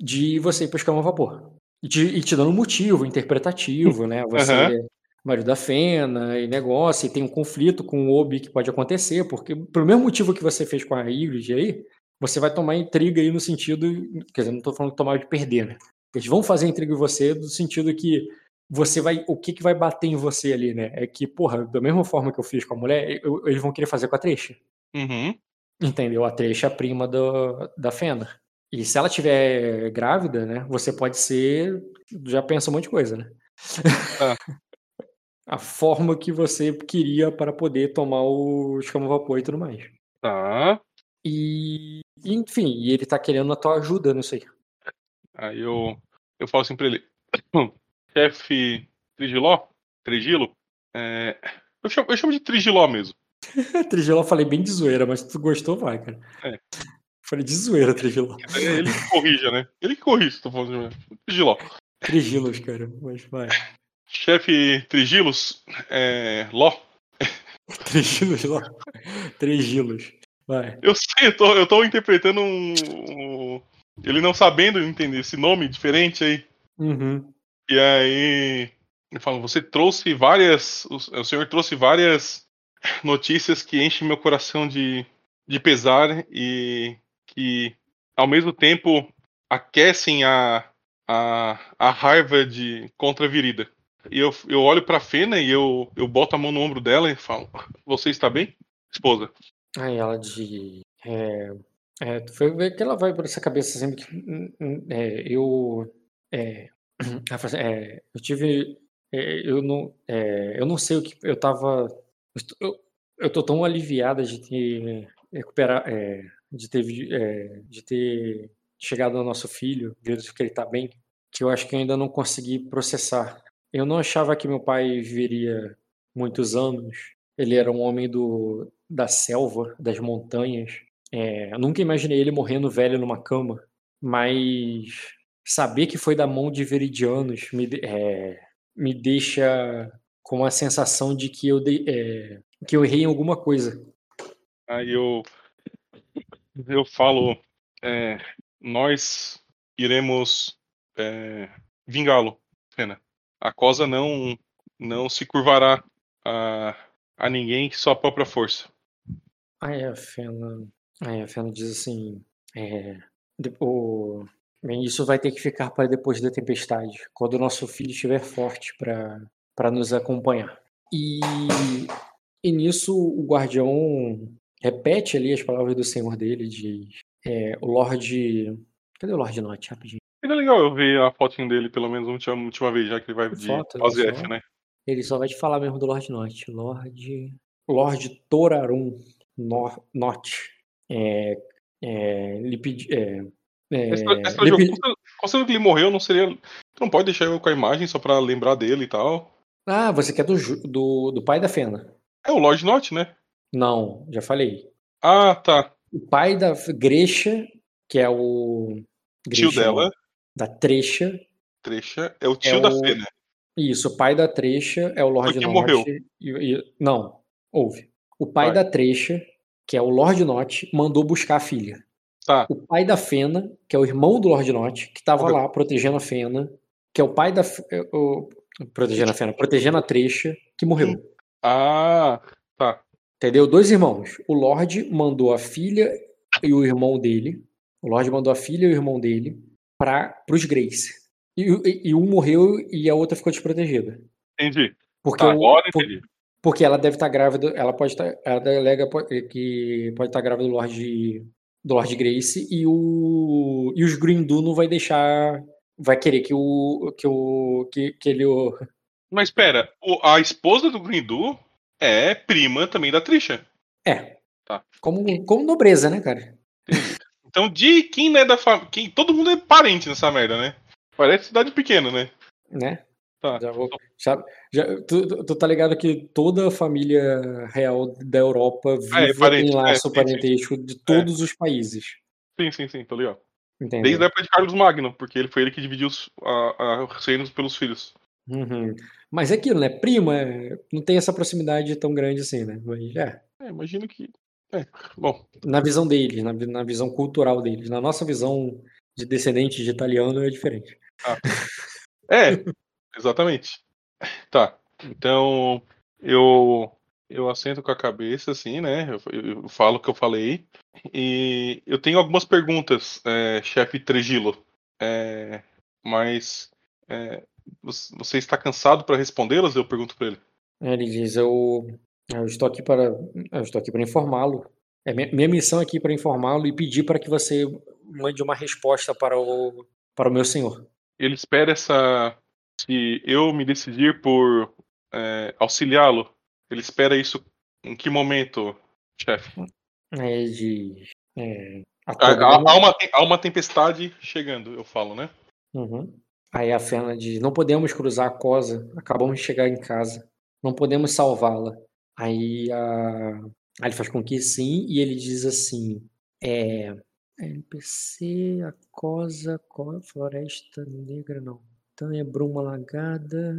De você ir pescar um vapor. E te, e te dando um motivo interpretativo, né? Você, Aham. marido da Fena e negócio, e tem um conflito com o Obi que pode acontecer, porque pelo mesmo motivo que você fez com a Ygritte aí, você vai tomar intriga aí no sentido, quer dizer, não tô falando de tomar de perder, né? Eles vão fazer intriga em você no sentido que você vai, o que que vai bater em você ali, né? É que, porra, da mesma forma que eu fiz com a mulher, eu- eles vão querer fazer com a Treixa. Uhum. Entendeu? A Treixa é a prima do, da Fena. E se ela tiver grávida, né? Você pode ser. Já pensa um monte de coisa, né? Ah. *laughs* a forma que você queria para poder tomar o escama vapor e tudo mais. Tá. E. Enfim, e ele tá querendo a tua ajuda nisso aí. Aí eu, eu falo assim pra ele. *clears throat* Chefe Trigiló? Trigilo? É, eu, chamo, eu chamo de Trigiló mesmo. *laughs* Trigiló falei bem de zoeira, mas se tu gostou, vai, cara. É. Falei de zoeira, Trigiló. É ele que corrija, né? Ele que corrige, tô falando de Trigiló. Trigilos, cara. Mas vai. Chefe Trigilos, é, Ló. Trigilos lá. Trigilos. Vai. Eu sei, eu tô, eu tô interpretando um, um- Ele não sabendo entender esse nome diferente aí. Uhum. E aí. Ele fala, você trouxe várias. O, senhor trouxe várias notícias que enchem meu coração de, de pesar e que ao mesmo tempo aquecem a, a, a raiva de contra a virida. E eu, eu olho pra Fena e eu, eu boto a mão no ombro dela e falo, você está bem? Esposa. Aí ela de. É, é, tu foi ver que ela vai por essa cabeça sempre que. hum, hum, é, eu. É, *clears throat* é, eu tive. é, eu, não, é, eu não sei o que. Eu tava. Eu, eu, tô tão aliviada de ter. Recuperar. é, de, ter, é, de ter chegado ao nosso filho, visto que ele tá bem, que eu acho que eu ainda não consegui processar. Eu não achava que meu pai viveria muitos anos. Ele era um homem do, da selva, das montanhas. É, eu nunca imaginei ele morrendo velho numa cama, mas saber que foi da mão de veridianos me, de- é, me deixa com a sensação de que eu, dei- é, que eu errei em alguma coisa. Aí eu, eu falo, é, nós iremos é, vingá-lo, Fena. A cosa não, não se curvará a, a ninguém que sua própria força. Aí a Fena, aí a Fena diz assim, é, de- o- bem, isso vai ter que ficar para depois da tempestade, quando o nosso filho estiver forte para nos acompanhar. E, e nisso o guardião repete ali as palavras do senhor dele, diz, é, o Lorde, cadê o Lorde Not, rapidinho? Seria legal eu ver a fotinho dele pelo menos uma última, última vez, já que ele vai de Foto, fase olha F, só. né? Ele só vai te falar mesmo do Lorde Not, Lorde, Lorde Torarum Nor- Not, é, é, ele pedi- é, é, considerando- Considerando que ele morreu, não seria. Tu não pode deixar eu com a imagem só pra lembrar dele e tal. Ah, você quer do, do, do pai da Fena? É o Lord Not, né? Não, já falei. Ah, tá. O pai da Grecha, que é o. Tio Grisha, dela, Da Trecha. Trecha, é o tio É da o- Fena. Isso, o pai da Trecha é o quem Norte. morreu. e- e- não, ouve. O pai Vai. da Trecha, que é o Lorde Not, mandou buscar a filha. Tá. O pai da Fena, que é o irmão do Lorde Not, que estava lá protegendo a Fena, que é o pai da. É, o- protegendo a Fena, protegendo a Trecha, que morreu. Hum. Ah, tá. Entendeu? Dois irmãos. O Lorde mandou a filha e o irmão dele. O Lorde mandou a filha e o irmão dele para os Grace. E, e- e um morreu e a outra ficou desprotegida. Entendi. Porque, Tá, o- agora por- entendi. porque ela deve estar grávida. Ela pode estar. Ela delega po- que pode estar grávida do Lorde do Lorde Grace e o e os Grindu não vai deixar. Vai querer que o que o que, que ele o- *laughs* Mas pera, o- a esposa do Grindu é prima também da Trisha. é. Tá. Como como nobreza, né, cara? Então, de quem não é da família. Todo mundo é parente nessa merda, né? Parece cidade pequena, né? né? Tá. Já vou, sabe, já, tu, tu- tá ligado que toda a família real da Europa vive É, parente, em é, laço sim. parentesco de todos os países. Sim, sim, sim, tô ligado. Entendeu? Desde a época de Carlos Magno, porque ele foi ele que dividiu os, a, a, os reinos pelos filhos. Uhum. Mas é aquilo, né? Prima, é, não tem essa proximidade tão grande assim, né? Mas é, É, imagino que. É, bom, na visão deles, na, na visão cultural deles. Na nossa visão de descendente de italiano é diferente. É, exatamente. Tá. Então, eu eu assento com a cabeça, assim, né? Eu, eu- falo o que eu falei. E eu tenho algumas perguntas, é, chefe Tregilo. É, mas é, você está cansado para respondê-las? Eu pergunto para ele. Ele diz: Eu, eu estou aqui para, eu estou aqui para informá-lo. É minha, minha missão é aqui para informá-lo e pedir para que você mande uma resposta para o, para o meu senhor. Ele espera essa. Se eu me decidir por é, auxiliá-lo, ele espera isso em que momento, chefe? Ele diz: é, Há, há- uma, há uma tempestade chegando, eu falo, né? Uhum. Aí a Fena diz: Não podemos cruzar a cosa, acabamos de chegar em casa, não podemos salvá-la. Aí, a... Aí ele faz com que sim, e ele diz assim: é, NPC, a cosa, co- Floresta Negra, não. É Bruma Lagada.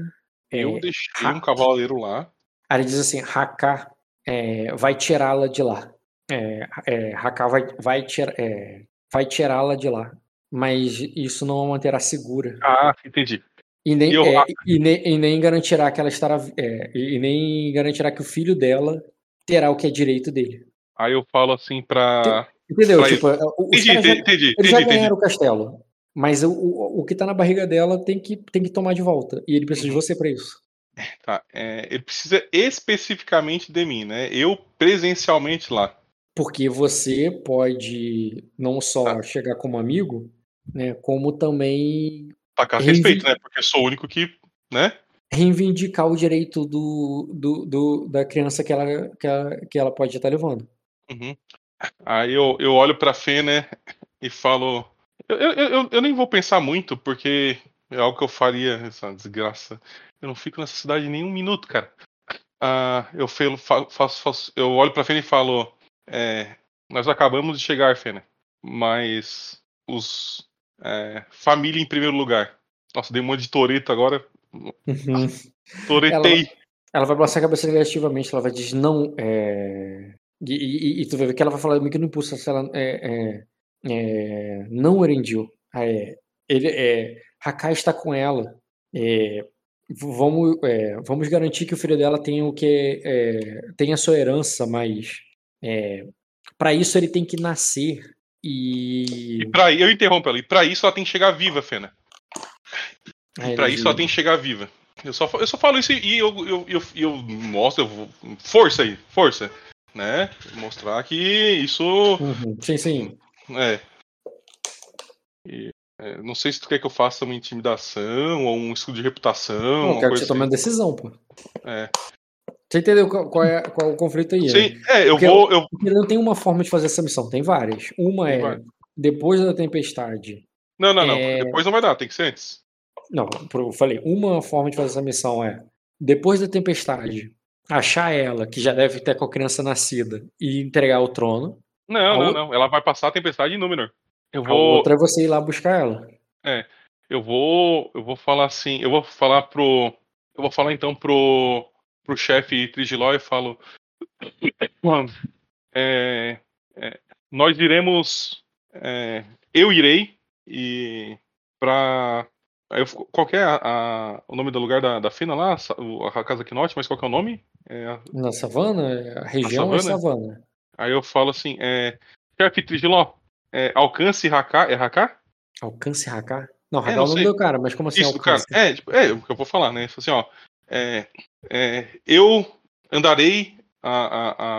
Eu É, deixei um cavaleiro lá. Aí ele diz assim: Haká é, vai tirá-la de lá. É, é, Haká vai, vai, tira- é, vai tirá-la de lá. Mas isso não a manterá segura. Ah, entendi. E nem, E eu- é, e nem, e nem garantirá que ela estará. é, e nem garantirá que o filho dela terá o que é direito dele. Aí eu falo assim pra. Entendeu? Pra Tipo, Entendi, já, entendi, entendi, eles já entendi, entendi. ganharam o castelo. Mas o, o, o que tá na barriga dela tem que, tem que tomar de volta. E ele precisa Uhum. de você pra isso. Tá, é, ele precisa especificamente de mim, né? Eu presencialmente lá. Porque você pode não só Tá. chegar como amigo, né? Como também Tacar respeito, né? Porque eu sou o único que. né? reivindicar o direito do, do, do- da criança que ela, que ela, que ela pode estar levando. Uhum. Aí eu, eu olho pra Fê, né? E falo. Eu, eu, eu, eu nem vou pensar muito, porque é algo que eu faria, essa desgraça. Eu não fico nessa cidade nem um minuto, cara. Ah, eu falo, fa- faço, faço- eu olho pra Fê e falo. é, nós acabamos de chegar, Fê, mas os. é, família em primeiro lugar. Nossa, dei um monte de toreto agora. Uhum. Toretei. Ela vai balançar a cabeça negativamente, ela vai dizer não. É... E, e- e tu vai ver que ela vai falar meio que no impulso, se ela é, é, é, não Erendil. É, ele é, Hakai está com ela. É, vamos, é, vamos garantir que o filho dela tenha o que é, tenha a sua herança, mas é, para isso ele tem que nascer e, E pra, eu interrompo ela. E pra isso ela tem que chegar viva, Fena. Ele isso ela tem que chegar viva. Eu só, eu só falo isso e eu, eu, eu, eu mostro, eu vou- força aí, força. Né? Mostrar que isso. Uhum, Sim, sim. É. E, é, não sei se tu quer que eu faça uma intimidação ou um escudo de reputação. Não, quero que você tome uma assim. decisão, pô. É. Você entendeu qual, é, qual é o conflito aí? né? Sim, é, eu Porque vou. Eu, Porque não tem uma forma de fazer essa missão, tem várias. Uma Tem é várias. depois da tempestade. não, não, não. É. Depois não vai dar, tem que ser antes. Não, eu falei, uma forma de fazer essa missão é depois da tempestade, achar ela, que já deve ter com a criança nascida, e entregar o trono. Não, A não, ou- não. Ela vai passar a tempestade em Númenor. Eu A vou. outra é você ir lá buscar ela. Eu vou, eu vou falar assim, eu vou falar pro, eu vou falar então pro, pro chefe Trigiló e falo, "Mano, é, é, nós iremos, é, eu irei e para qual que é a, a- o nome do lugar da, da Fina lá, a casa Quinote, mas qual que é o nome? É, a- Na savana, a região é savana? savana. Aí eu falo assim, é, chefe Trigiló, é, alcance Haká, é Haká? Alcance Haká? Não, Haká é, não o nome do cara, mas como assim Isso, cara. alcance? É, tipo, é o que eu vou falar, né? Assim, ó. é, é, eu andarei a,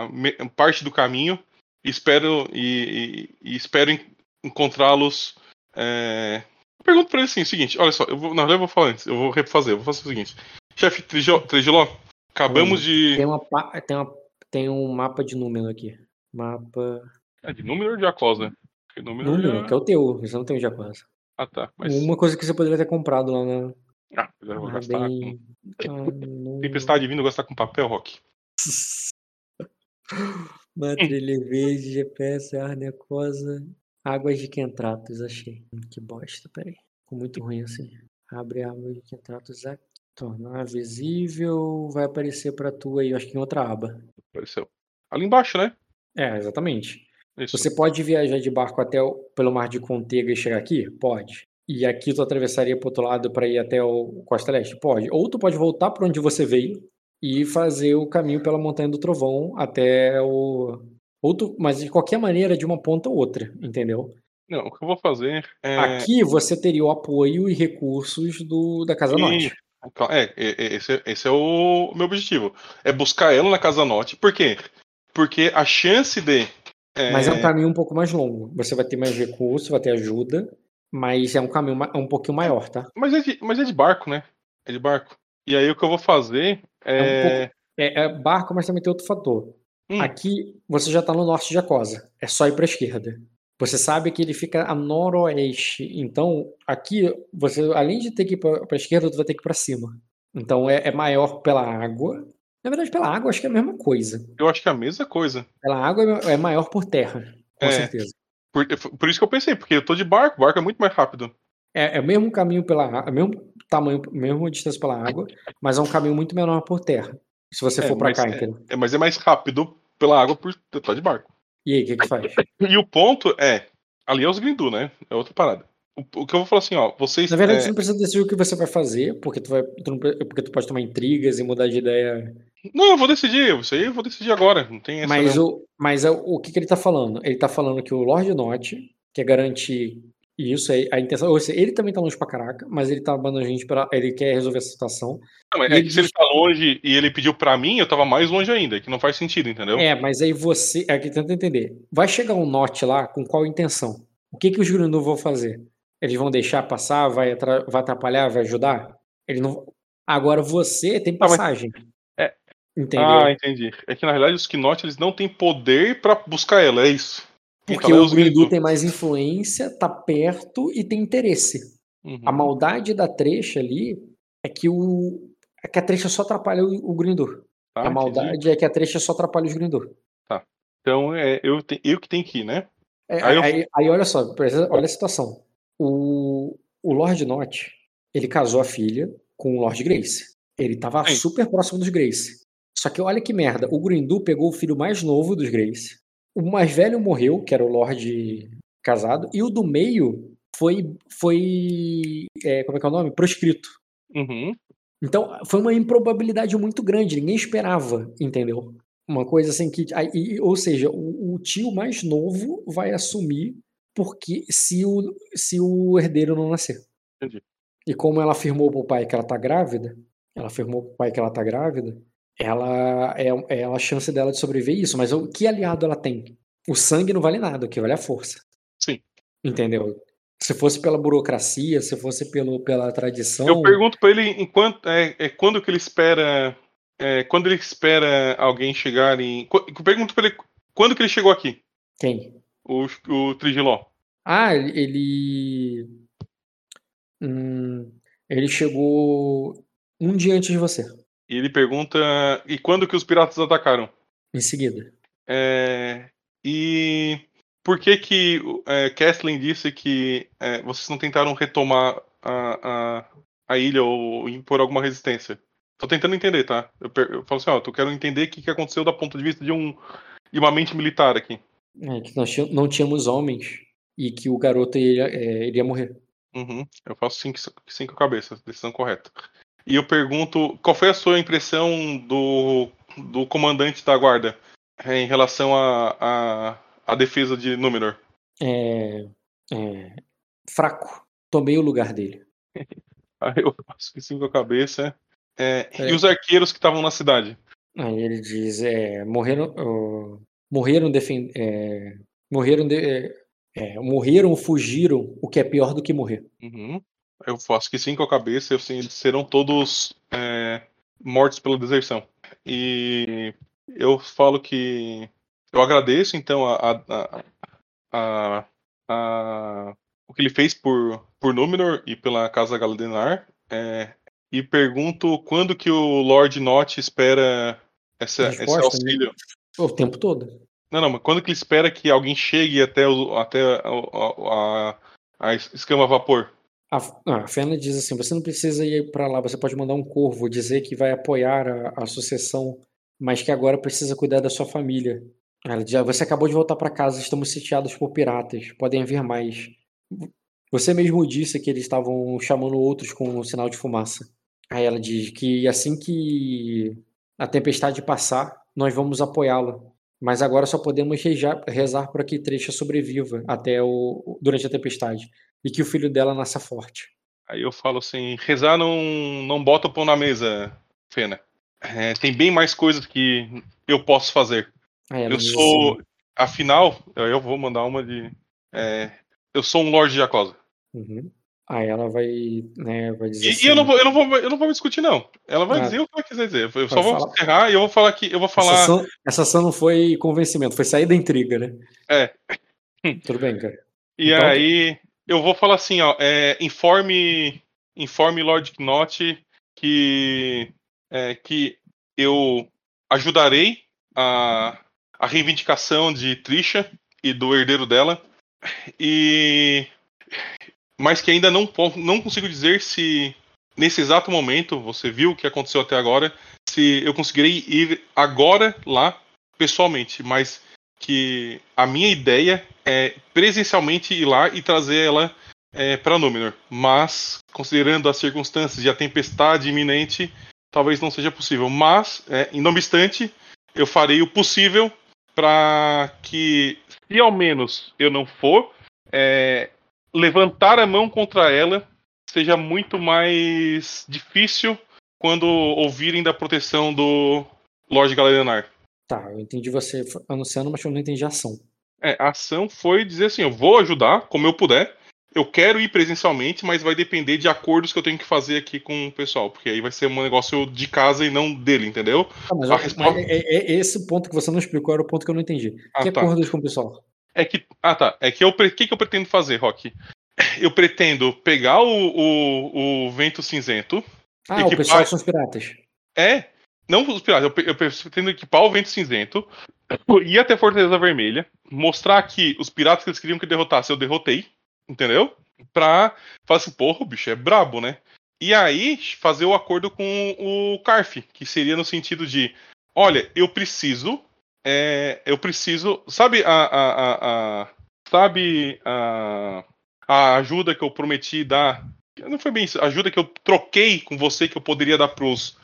a- a parte do caminho e espero, e, e- e espero en- encontrá-los. é, Eu pergunto pra ele assim: o seguinte, olha só, eu vou, na verdade eu vou falar antes, eu vou refazer, eu vou fazer o seguinte. Chefe Trigiló, acabamos de. Tem, uma, tem, uma, tem um mapa de número aqui. Mapa. É de número ou de Acosa? Porque número, Número, já- que é o teu, você não tem o Jaquasa. Ah, tá. Mas. Uma coisa que você poderia ter comprado lá na. Ah, mas eu vou gastar. com- bem... Ah, no- Tempestade vindo, gastar com papel, Rock. *laughs* Uma trilha verde, GPS, Arnecosa, Águas de Quentratos, achei. Que bosta, peraí. Ficou muito ruim assim. Abre a água de Quentratos aqui. Tornar visível, vai aparecer pra tu aí, eu acho que em outra aba. Apareceu. Ali embaixo, né? É, exatamente. Isso. Você pode viajar de barco até o, pelo mar de Contega e chegar aqui? Pode. e aqui tu atravessaria pro outro lado para ir até o Costa Leste? Pode. Ou tu pode voltar para onde você veio e fazer o caminho pela Montanha do Trovão até o. Ou tu... Mas de qualquer maneira, de uma ponta ou outra, entendeu? Não, o que eu vou fazer é. Aqui você teria o apoio e recursos do, da Casa Norte. É, é, é, esse, esse é o meu objetivo. É buscar ela na Casa Norte. Por quê? Porque a chance de. é, Mas é um caminho um pouco mais longo. Você vai ter mais recursos, vai ter ajuda, mas é um caminho ma- um pouquinho maior, tá? Mas é, de, mas é de barco, né? É de barco. E aí o que eu vou fazer É um é. É, é barco, mas também tem outro fator. Hum. Aqui você já tá no norte de Acosa. É só ir pra esquerda. Você sabe que ele fica a noroeste. Então, aqui, você, além de ter que ir pra, pra esquerda, tu vai ter que ir pra cima. Então, é, é maior pela água. Na verdade, pela água, acho que é a mesma coisa. Eu acho que é a mesma coisa. Pela água é maior por terra, com É. certeza. Por, por isso que eu pensei, porque eu tô de barco, barco é muito mais rápido. É, é o mesmo caminho pela água, é o mesmo tamanho, mesma distância pela água, mas é um caminho muito menor por terra. Se você É, for pra mas cá, é- entendeu? É, mas é mais rápido pela água por tô de barco. E aí, o que que faz? *laughs* E o ponto é, ali é os Grindu, né? É outra parada. O, o que eu vou falar assim, ó, vocês. Na verdade, é, você não precisa decidir o que você vai fazer, porque tu, vai, tu não porque tu pode tomar intrigas e mudar de ideia. Não, eu vou decidir, isso aí eu vou decidir agora. Não tem essa. Mas, o, mas é o, que, que ele tá falando? Ele tá falando que o Lord Note quer garantir isso, aí, a intenção. Ou seja, ele também tá longe pra caraca, mas ele tá mandando a gente pra. Ele quer resolver essa situação. Não, mas é ele que se ele diz- tá longe e ele pediu pra mim, eu tava mais longe ainda, que não faz sentido, entendeu? É, mas aí você. É que tenta entender. Vai chegar um Note lá com qual intenção? O que, que os Grindu vão fazer? Eles vão deixar passar, vai, vai atrapalhar, vai ajudar? Ele não. Agora você tem mas- passagem. É. Entendeu? Ah, entendi. É que na realidade os Knot eles não têm poder pra buscar ela, é isso. Porque Então, é o Grindu tem mais influência, tá perto e tem interesse. Uhum. A maldade da trecha ali é que o. É que a trecha só atrapalha o, o Grindu. Tá, a entendi. maldade é que a trecha só atrapalha os Grindu. Então é, eu, te- eu que tenho que ir, né? É, Aí Aí, eu- aí olha só, olha a situação. O, o Lord Not, ele casou a filha com o Lord Grace. Ele tava Sim. super próximo dos Grace. Só que olha que merda, o Grindu pegou o filho mais novo dos Grace. O mais velho morreu, que era o Lord casado, e o do meio foi foi é, como é que é o nome? Proscrito. Uhum. Então, foi uma improbabilidade muito grande, ninguém esperava, entendeu? Uma coisa assim que. aí, ou seja, o, o tio mais novo vai assumir porque se o, se o herdeiro não nascer. Entendi. E como ela afirmou pro pai que ela tá grávida, ela afirmou pro pai que ela tá grávida, ela é, é a chance dela de sobreviver isso. Mas o que aliado ela tem? O sangue não vale nada, o que vale é a força. Sim. Entendeu? Se fosse pela burocracia, se fosse pelo, pela tradição. Eu pergunto pra ele enquanto é, é quando que ele espera é, quando ele espera alguém chegar em eu pergunto pra ele quando que ele chegou aqui Quem? o, o Trigiló Ah, ele. Ele, Hum, ele chegou um dia antes de você, e ele pergunta e quando que os piratas atacaram em seguida. É, e por que que é, Kesslin disse que é, vocês não tentaram retomar a, a, a ilha ou impor alguma resistência? Tô tentando entender, tá? Eu, eu falo assim, ó, eu quero entender o que, que aconteceu da ponto de vista de um de uma mente militar aqui. É, que nós não tínhamos homens e que o garoto iria, é, iria morrer. Uhum, eu faço cinco, cinco cabeças, decisão correta. E eu pergunto, qual foi a sua impressão do, do comandante da guarda é, em relação à a, a, a defesa de Númenor? É, é, fraco. Tomei o lugar dele. Aí *laughs* eu faço cinco a cabeça. É, É. E os arqueiros que estavam na cidade? Aí ele diz: é, morreram, morreram defen- é, morreram, de- é, é, morreram, fugiram, o que é pior do que morrer. Uhum. Eu faço que cinco a cabeça, assim, eles serão todos é, mortos pela deserção. E eu falo que eu agradeço então a, a, a, a- o que ele fez por, por Númenor e pela Casa Galadenar. é, e pergunto quando que o Lord Not espera essa, esse Resposta, auxílio. O tempo todo. Não, não, mas quando que ele espera que alguém chegue até, o, até a, a, a, a escama vapor? A, a Fena diz assim: você não precisa ir para lá, você pode mandar um corvo dizer que vai apoiar a, a sucessão, mas que agora precisa cuidar da sua família. Ela diz: "Ah, você acabou de voltar para casa, estamos sitiados por piratas, podem vir mais. Você mesmo disse que eles estavam chamando outros com um sinal de fumaça. Aí ela diz que assim que a tempestade passar, nós vamos apoiá-la. Mas agora só podemos rezar, rezar para que Trecha sobreviva até o durante a tempestade e que o filho dela nasça forte. Aí eu falo assim, rezar não, não bota o pão na mesa, Fena. É, tem bem mais coisas que eu posso fazer. Eu sou, assim, afinal, eu vou mandar uma de. é, eu sou um Lorde Jacosa. uhum. Aí ela vai, né, vai dizer E, assim, eu, não vou, eu, não vou, eu não vou me discutir, não. Ela vai Ah. dizer o que ela quiser dizer. Eu só vou falar. encerrar e eu vou falar que. Eu vou essa falar. ação, essa ação não foi convencimento, foi sair da intriga, né? É. Tudo bem, cara. E Então- aí eu vou falar assim, ó, é, informe, informe Lord Knot que é, que eu ajudarei a, a reivindicação de Trisha e do herdeiro dela. E mas que ainda não não consigo dizer se nesse exato momento você viu o que aconteceu até agora se eu conseguirei ir agora lá pessoalmente, mas que a minha ideia é presencialmente ir lá e trazer ela é, para Númenor. Mas, considerando as circunstâncias e a tempestade iminente, talvez não seja possível. Mas, é, não obstante, eu farei o possível para que, se ao menos eu não for, é, levantar a mão contra ela seja muito mais difícil quando ouvirem da proteção do Lorde Galenar. Tá, eu entendi você anunciando, mas eu não entendi a ação. É, a ação foi dizer assim: eu vou ajudar como eu puder. Eu quero ir presencialmente, mas vai depender de acordos que eu tenho que fazer aqui com o pessoal, porque aí vai ser um negócio de casa e não dele, entendeu? Tá, mas, resposta- é, é- é esse ponto que você não explicou era o ponto que eu não entendi. Ah, que tá. acordos com o pessoal? É que. Ah, tá. É que eu. O que, que eu pretendo fazer, Rock? *clears throat* Eu pretendo pegar o, o, o vento cinzento. Ah, o Equipar- pessoal são os piratas. É. Não os piratas, eu, eu pretendo equipar o vento cinzento, *coughs* ir até Fortaleza Vermelha, mostrar que os piratas que eles queriam que eu derrotasse, eu derrotei, entendeu? Pra falar assim, porra, o bicho é brabo, né? E aí fazer o acordo com o Carf, que seria no sentido de, olha, eu preciso, é, eu preciso, sabe a, a, a, a- sabe a, a ajuda que eu prometi dar, não foi bem isso, a ajuda que eu troquei com você que eu poderia dar pros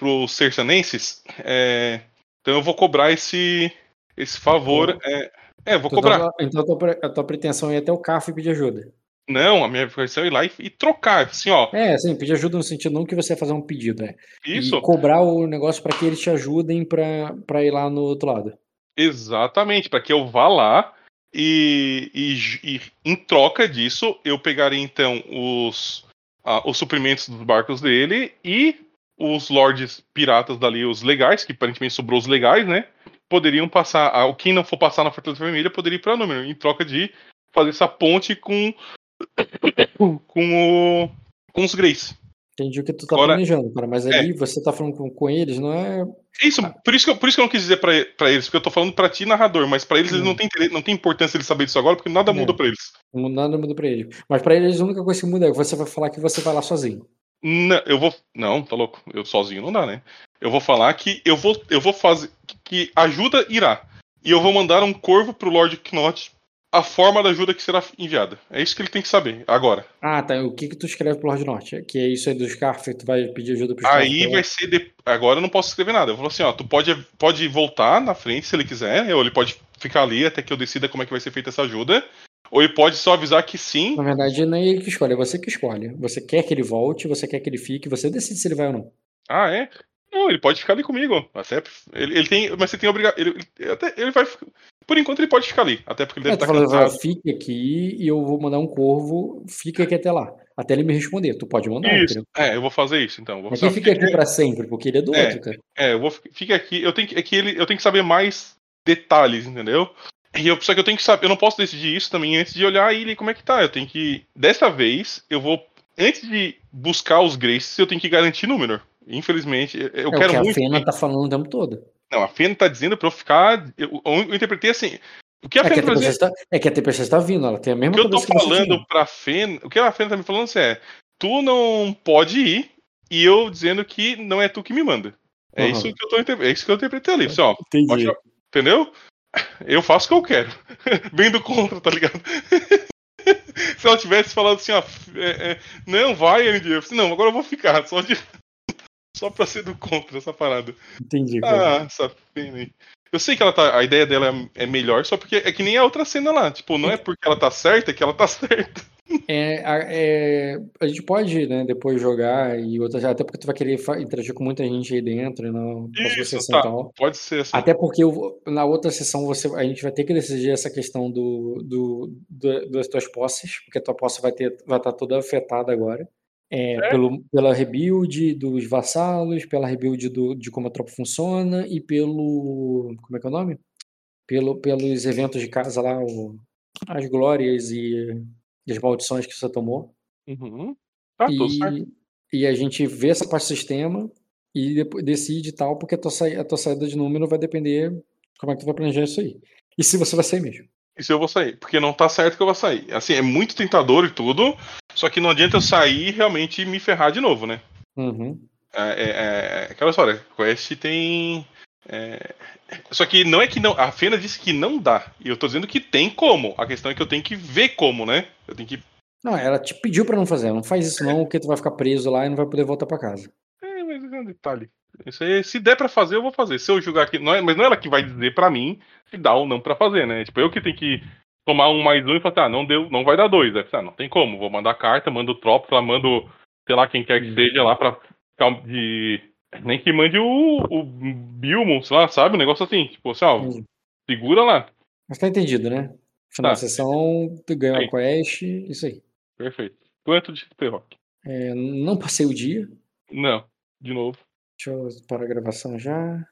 pros sersanenses, é, então eu vou cobrar esse esse favor, é, é, vou Então, cobrar. a- então a tua, a tua pretensão é ir até o CAF e pedir ajuda. Não, a minha versão é ir lá e, e trocar, assim, ó, É, sim, pedir ajuda no sentido não que você vai fazer um pedido, é. isso. E cobrar o negócio para que eles te ajudem pra ir lá no outro lado. Exatamente, para que eu vá lá e, e- e em troca disso eu pegarei então os, ah, os suprimentos dos barcos dele e os lords piratas dali, os legais, que aparentemente sobrou os legais, né? Poderiam passar, ah, quem não for passar na Fortaleza Vermelha poderia ir para Númenor, em troca de fazer essa ponte com *coughs* com o com os Greys. Entendi o que tu tá Agora- planejando, cara, mas ali você tá falando com, com eles, não é. Isso, por isso que eu, por isso que eu não quis dizer pra, pra eles, porque eu tô falando pra ti, narrador, mas pra eles, eles Hum. não tem, interesse- não tem importância eles saberem disso agora, porque nada É. muda pra eles. Nada muda pra eles. Mas pra eles a única coisa que muda é que você vai falar que você vai lá sozinho. Não, eu vou. Não, tá louco. Eu sozinho não dá, né? Eu vou falar que eu vou, eu vou fazer. Que ajuda irá. E eu vou mandar um corvo pro Lord Knot a forma da ajuda que será enviada. É isso que ele tem que saber agora. Ah, tá. O que que tu escreve pro Lorde Norte? Que é isso aí dos Scarf, tu vai pedir ajuda pros Aí Scarf, vai ser. de- Agora eu não posso escrever nada. Eu vou falar assim, ó, tu pode, pode voltar na frente se ele quiser, ou ele pode ficar ali até que eu decida como é que vai ser feita essa ajuda. Ou ele pode só avisar que sim. Na verdade, não é ele que escolhe, é você que escolhe. Você quer que ele volte, você quer que ele fique, você decide se ele vai ou não. Ah, é? Não, ele pode ficar ali comigo. Até, ele, ele tem. Mas você tem obrigação. Ele, ele- até, ele vai. Por enquanto ele pode ficar ali. Até porque ele É, deve tu estar falou, cansado. fique aqui e eu vou mandar um corvo, fica aqui até lá. Até ele me responder. Tu pode mandar, Isso. É, eu vou fazer isso então. Vou Mas quem fica aqui pra sempre, porque ele é do É. outro, cara. É, eu vou fica aqui. Eu tenho que, é que ele, eu tenho que saber mais detalhes, entendeu? E eu, só que eu tenho que saber, eu não posso decidir isso também antes de olhar ele como é que tá. Eu tenho que, dessa vez, eu vou antes de buscar os Graces, eu tenho que garantir Númenor. Infelizmente, eu é o quero que a muito. Fena tá falando o tempo todo. Não, a Fena tá dizendo pra eu ficar. Eu, eu interpretei assim. O que a É que a Fena tá tá, é que a tempestade tá vindo, ela tem a O mesma que eu tô que falando pra Fena. O que a Fena tá me falando assim, é. Tu não pode ir. E eu dizendo que não é tu que me manda. É Aham. isso que eu tô é isso que eu interpretei ali. Assim, ó, Entendi. pode- entendeu? Eu faço o que eu quero. *laughs* Bem do contra, tá ligado? *laughs* Se ela tivesse falado assim, ó, é, é, não, vai, ND. Eu falei, não, agora eu vou ficar, só de. *laughs* Só pra ser do contra essa parada. Entendi, cara. Ah, essa pena aí. Eu sei que ela tá. A ideia dela é, é melhor, só porque é que nem a outra cena lá. Tipo, não é porque ela tá certa, é que ela tá certa. É, a, é, a gente pode, né, depois jogar e outras, até porque tu vai querer interagir com muita gente aí dentro, próxima Isso, sessão tá. tal. Pode ser assim. Até porque eu- na outra sessão você, a gente vai ter que decidir essa questão do, do, do- das tuas posses, porque a tua posse vai ter, vai estar toda afetada agora. É, pelo, pela rebuild dos vassalos, pela rebuild do, de como a tropa funciona e pelo. Como é que é o nome? Pelo, pelos eventos de casa lá, o- as glórias e, e as maldições que você tomou. Uhum. Tá. E, e a gente vê essa parte do sistema e depois decide tal, porque a tua, a tua saída de número vai depender como é que tu vai planejar isso aí. E se você vai sair mesmo. E se eu vou sair? Porque não tá certo que eu vou sair. Assim, é muito tentador e tudo. Só que não adianta eu sair e realmente me ferrar de novo, né? Uhum. É, é- é aquela história. Quest tem. É, Só que não é que não. A Fena disse que não dá. E eu tô dizendo que tem como. A questão é que eu tenho que ver como, né? Eu tenho que. Não, ela te pediu pra não fazer. Não faz isso não, porque tu vai ficar preso lá e não vai poder voltar pra casa. É, mas é um detalhe. Isso aí, se der pra fazer, eu vou fazer. Se eu julgar aqui. Não é, mas não é ela que vai dizer pra mim se dá ou não pra fazer, né? Tipo, eu que tenho que tomar um mais um e falar, assim, ah, não deu, não vai dar dois. Aí, ah, não tem como. Vou mandar carta, mando tropa, mando, sei lá, quem quer que seja lá pra ficar de. Nem que mande o, o Bilmon, sei lá, sabe? Um negócio assim. Tipo assim, ó, segura lá. Mas tá entendido, né? Final Tá. da sessão, tu ganhou Sim. a quest, isso aí. Perfeito. Quanto de XP Rock? É, não passei o dia. Não, de novo. Deixa eu parar a gravação já.